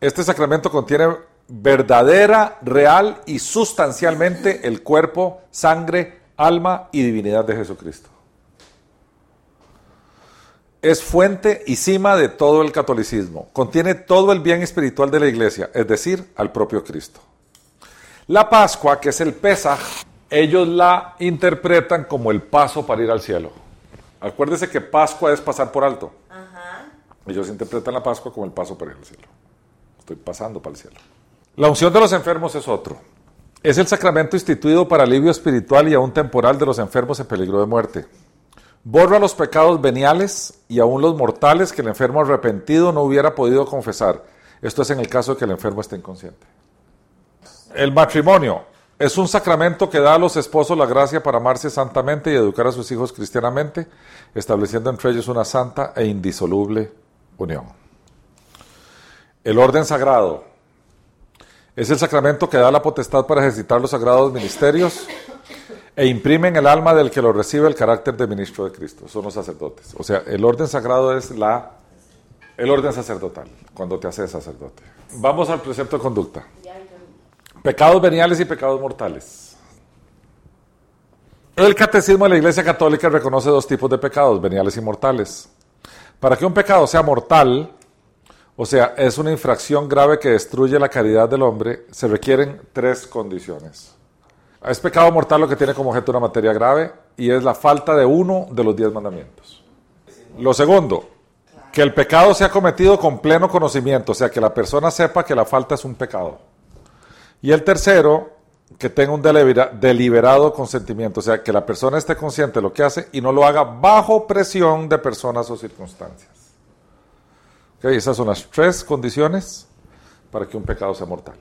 Este sacramento contiene verdadera, real y sustancialmente el cuerpo, sangre, alma y divinidad de Jesucristo. Es fuente y cima de todo el catolicismo. Contiene todo el bien espiritual de la iglesia, es decir, al propio Cristo. La Pascua, que es el Pesaj, ellos la interpretan como el paso para ir al cielo. Acuérdese que Pascua es pasar por alto. Ellos interpretan la Pascua como el paso para ir al cielo. Estoy pasando para el cielo. La unción de los enfermos es otro. Es el sacramento instituido para alivio espiritual y aún temporal de los enfermos en peligro de muerte. Borra los pecados veniales y aún los mortales que el enfermo arrepentido no hubiera podido confesar. Esto es en el caso de que el enfermo esté inconsciente. El matrimonio es un sacramento que da a los esposos la gracia para amarse santamente y educar a sus hijos cristianamente, estableciendo entre ellos una santa e indisoluble unión. El orden sagrado es el sacramento que da la potestad para ejercitar los sagrados ministerios e imprime en el alma del que lo recibe el carácter de ministro de Cristo. Son los sacerdotes. O sea, el orden sagrado es la, el orden sacerdotal, cuando te haces sacerdote. Vamos al precepto de conducta. Pecados veniales y pecados mortales. El catecismo de la Iglesia Católica reconoce dos tipos de pecados, veniales y mortales. Para que un pecado sea mortal, o sea, es una infracción grave que destruye la caridad del hombre, se requieren tres condiciones. Es pecado mortal lo que tiene como objeto una materia grave y es la falta de uno de los diez mandamientos. Lo segundo, que el pecado sea cometido con pleno conocimiento, o sea, que la persona sepa que la falta es un pecado. Y el tercero, que tenga un delibera- deliberado consentimiento, o sea, que la persona esté consciente de lo que hace y no lo haga bajo presión de personas o circunstancias. Ok, esas son las tres condiciones para que un pecado sea mortal.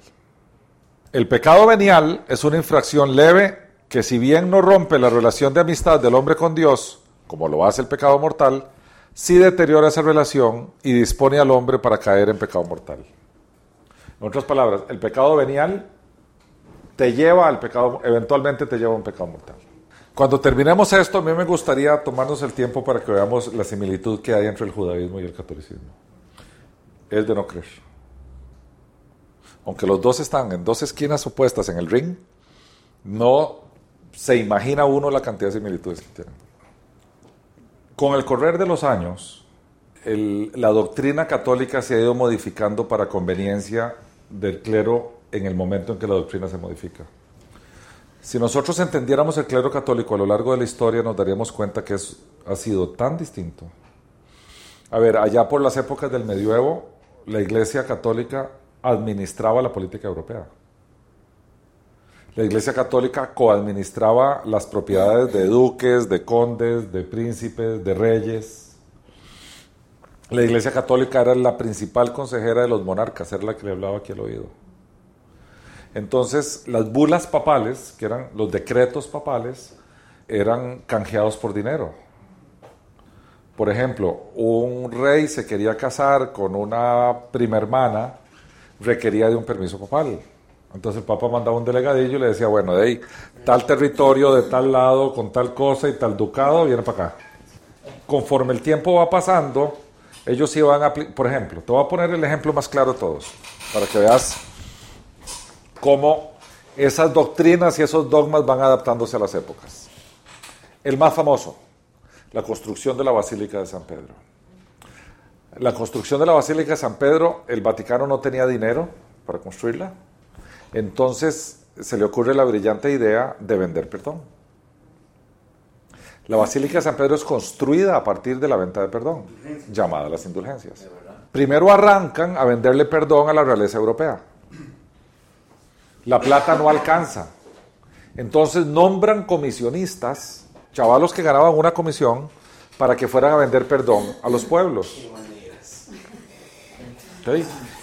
El pecado venial es una infracción leve que si bien no rompe la relación de amistad del hombre con Dios, como lo hace el pecado mortal, sí deteriora esa relación y dispone al hombre para caer en pecado mortal. En otras palabras, el pecado venial te lleva al pecado, eventualmente te lleva a un pecado mortal. Cuando terminemos esto, a mí me gustaría tomarnos el tiempo para que veamos la similitud que hay entre el judaísmo y el catolicismo. Es de no creer. Aunque los dos están en dos esquinas opuestas en el ring, no se imagina uno la cantidad de similitudes que tienen. Con el correr de los años, la doctrina católica se ha ido modificando para conveniencia del clero en el momento en que la doctrina se modifica. Si nosotros entendiéramos el clero católico a lo largo de la historia, nos daríamos cuenta que es- ha sido tan distinto. A ver, allá por las épocas del medioevo, la Iglesia católica administraba la política europea. La Iglesia Católica coadministraba las propiedades de duques, de condes, de príncipes, de reyes. La Iglesia Católica era la principal consejera de los monarcas, era la que le hablaba aquí al oído. Entonces, las bulas papales, que eran los decretos papales, eran canjeados por dinero. Por ejemplo, un rey se quería casar con una prima hermana, requería de un permiso papal. Entonces el Papa mandaba un delegadillo y le decía, bueno, de ahí, tal territorio, de tal lado, con tal cosa y tal ducado, viene para acá. Conforme el tiempo va pasando, ellos iban a... Por ejemplo, te voy a poner el ejemplo más claro de todos, para que veas cómo esas doctrinas y esos dogmas van adaptándose a las épocas. El más famoso, la construcción de la Basílica de San Pedro. La construcción de la Basílica de San Pedro, el Vaticano no tenía dinero para construirla, entonces se le ocurre la brillante idea de vender perdón. La Basílica de San Pedro es construida a partir de la venta de perdón, llamada las indulgencias. Primero arrancan a venderle perdón a la realeza europea. La plata no alcanza. Entonces nombran comisionistas, chavalos que ganaban una comisión, para que fueran a vender perdón a los pueblos.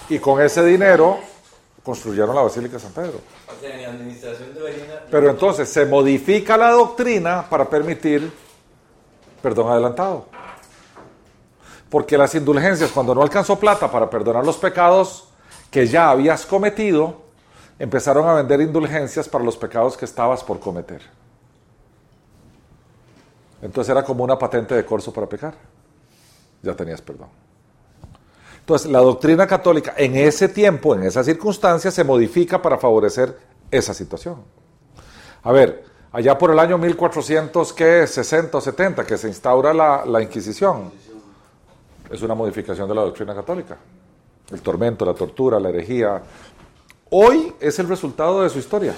Y con ese dinero construyeron la Basílica de San Pedro. O sea, en administración debería... Pero entonces se modifica la doctrina para permitir perdón adelantado. Porque las indulgencias, cuando no alcanzó plata para perdonar los pecados que ya habías cometido, empezaron a vender indulgencias para los pecados que estabas por cometer. Entonces era como una patente de corso para pecar. Ya tenías perdón. Entonces, la doctrina católica en ese tiempo, en esas circunstancias, se modifica para favorecer esa situación. A ver, allá por el año 1460 o 70, que se instaura la, la Inquisición, es una modificación de la doctrina católica. El tormento, la tortura, la herejía. Hoy es el resultado de su historia.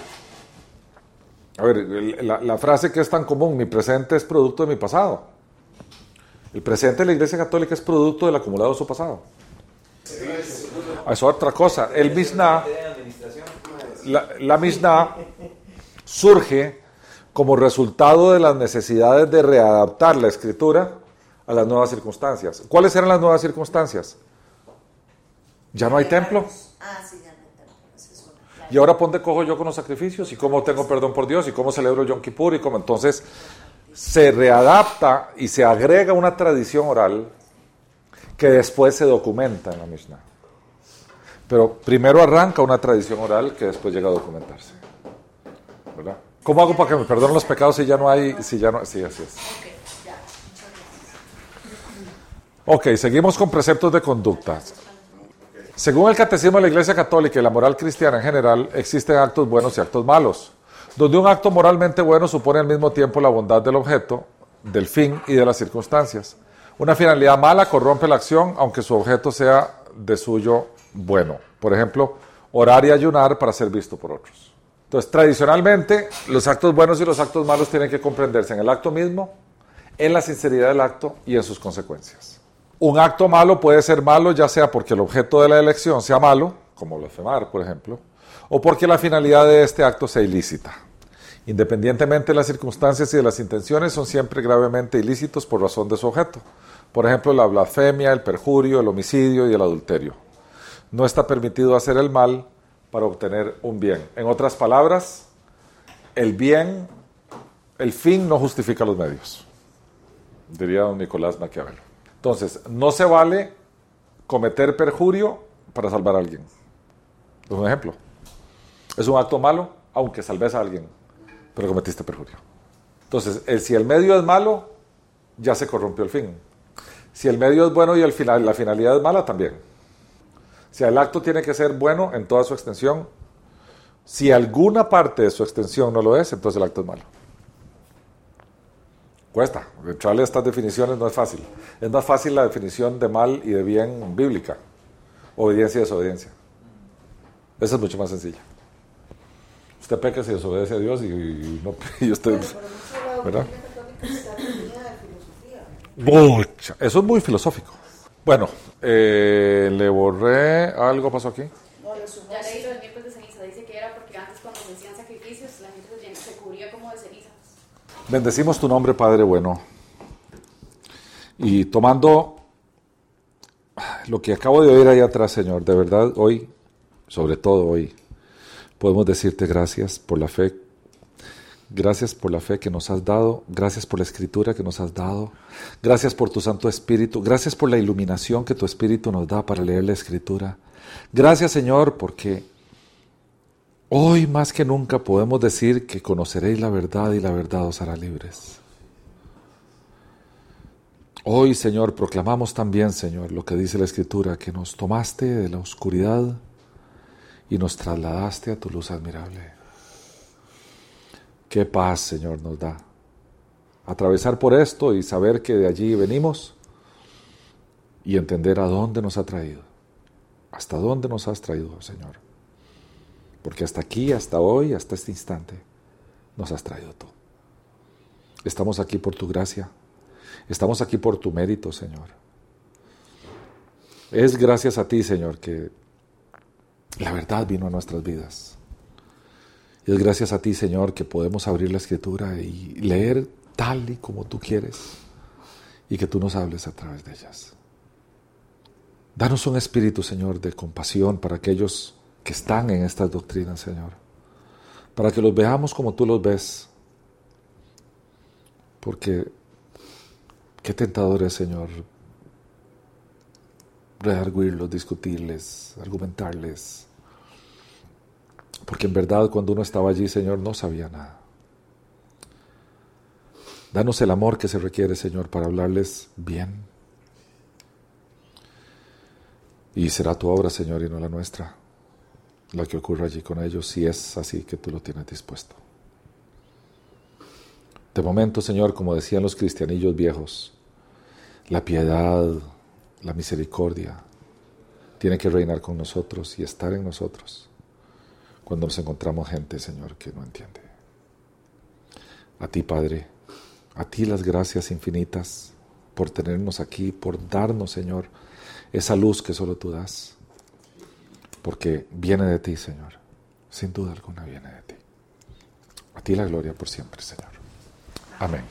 A ver, la, la frase que es tan común, mi presente es producto de mi pasado. El presente de la Iglesia Católica es producto del acumulado de su pasado. Es otra cosa. El Mishnah, la, la Mishnah surge como resultado de las necesidades de readaptar la escritura a las nuevas circunstancias. ¿Cuáles eran las nuevas circunstancias? Ya no hay templo. Ah, sí, ya no hay templo. esa es una. Y ahora ponte cojo yo con los sacrificios y cómo tengo perdón por Dios y cómo celebro Yom Kippur y cómo entonces se readapta y se agrega una tradición oral que después se documenta en la Mishnah. Pero primero arranca una tradición oral que después llega a documentarse. ¿Verdad? ¿Cómo hago para que me perdonen los pecados si ya no hay, si ya no, sí, así es. Ok, seguimos con preceptos de conducta. Según el Catecismo de la Iglesia Católica y la moral cristiana en general, existen actos buenos y actos malos, donde un acto moralmente bueno supone al mismo tiempo la bondad del objeto, del fin y de las circunstancias. Una finalidad mala corrompe la acción, aunque su objeto sea de suyo bueno. Por ejemplo, orar y ayunar para ser visto por otros. Entonces, tradicionalmente, los actos buenos y los actos malos tienen que comprenderse en el acto mismo, en la sinceridad del acto y en sus consecuencias. Un acto malo puede ser malo ya sea porque el objeto de la elección sea malo, como blasfemar, por ejemplo, o porque la finalidad de este acto sea ilícita. Independientemente de las circunstancias y de las intenciones, son siempre gravemente ilícitos por razón de su objeto. Por ejemplo, la blasfemia, el perjurio, el homicidio y el adulterio. No está permitido hacer el mal para obtener un bien. En otras palabras, el bien, el fin no justifica los medios, diría don Nicolás Maquiavelo. Entonces, no se vale cometer perjurio para salvar a alguien. Es un ejemplo. Es un acto malo, aunque salves a alguien, pero cometiste perjurio. Entonces, el- si el medio es malo, ya se corrompió el fin. Si el medio es bueno y el final, la finalidad es mala, también. Si el acto tiene que ser bueno en toda su extensión, si alguna parte de su extensión no lo es, entonces el acto es malo. Cuesta. Entrarle a estas definiciones no es fácil. Es más fácil la definición de mal y de bien bíblica. Obediencia y desobediencia. Esa es mucho más sencilla. Usted peca si desobedece a Dios y, y no, y usted... Pero por mucho la ¿Verdad? doctrina católica está teñida de filosofía. Mucha. Eso es muy filosófico. Bueno, eh, le borré... ¿Algo pasó aquí? No, Ya leí lo del miércoles de ceniza. Dice que era porque antes cuando se hacían sacrificios la gente se cubría como de ceniza. Bendecimos tu nombre, Padre bueno. Y tomando lo que acabo de oír ahí atrás, Señor, de verdad, hoy, sobre todo hoy, podemos decirte gracias por la fe. Gracias por la fe que nos has dado, gracias por la escritura que nos has dado, gracias por tu Santo Espíritu, gracias por la iluminación que tu Espíritu nos da para leer la escritura. Gracias Señor porque Hoy más que nunca podemos decir que conoceréis la verdad y la verdad os hará libres. Hoy, Señor, proclamamos también, Señor, lo que dice la Escritura, que nos tomaste de la oscuridad y nos trasladaste a tu luz admirable. Qué paz, Señor, nos da. Atravesar por esto y saber que de allí venimos y entender a dónde nos ha traído. Hasta dónde nos has traído, Señor. Porque hasta aquí, hasta hoy, hasta este instante, nos has traído tú. Estamos aquí por tu gracia. Estamos aquí por tu mérito, Señor. Es gracias a ti, Señor, que la verdad vino a nuestras vidas. Y es gracias a ti, Señor, que podemos abrir la escritura y leer tal y como tú quieres y que tú nos hables a través de ellas. Danos un espíritu, Señor, de compasión para aquellos que están en estas doctrinas, Señor. Para que los veamos como tú los ves. Porque qué tentador es, Señor, redarguirlos, discutirles, argumentarles. Porque en verdad cuando uno estaba allí, Señor, no sabía nada. Danos el amor que se requiere, Señor, para hablarles bien. Y será tu obra, Señor, y no la nuestra, la que ocurra allí con ellos, si es así que tú lo tienes dispuesto. De momento, Señor, como decían los cristianillos viejos, la piedad, la misericordia, tiene que reinar con nosotros y estar en nosotros cuando nos encontramos gente, Señor, que no entiende. A ti, Padre, a ti las gracias infinitas por tenernos aquí, por darnos, Señor, esa luz que solo tú das, porque viene de ti, Señor. Sin duda alguna viene de ti. A ti la gloria por siempre, Señor. Amén.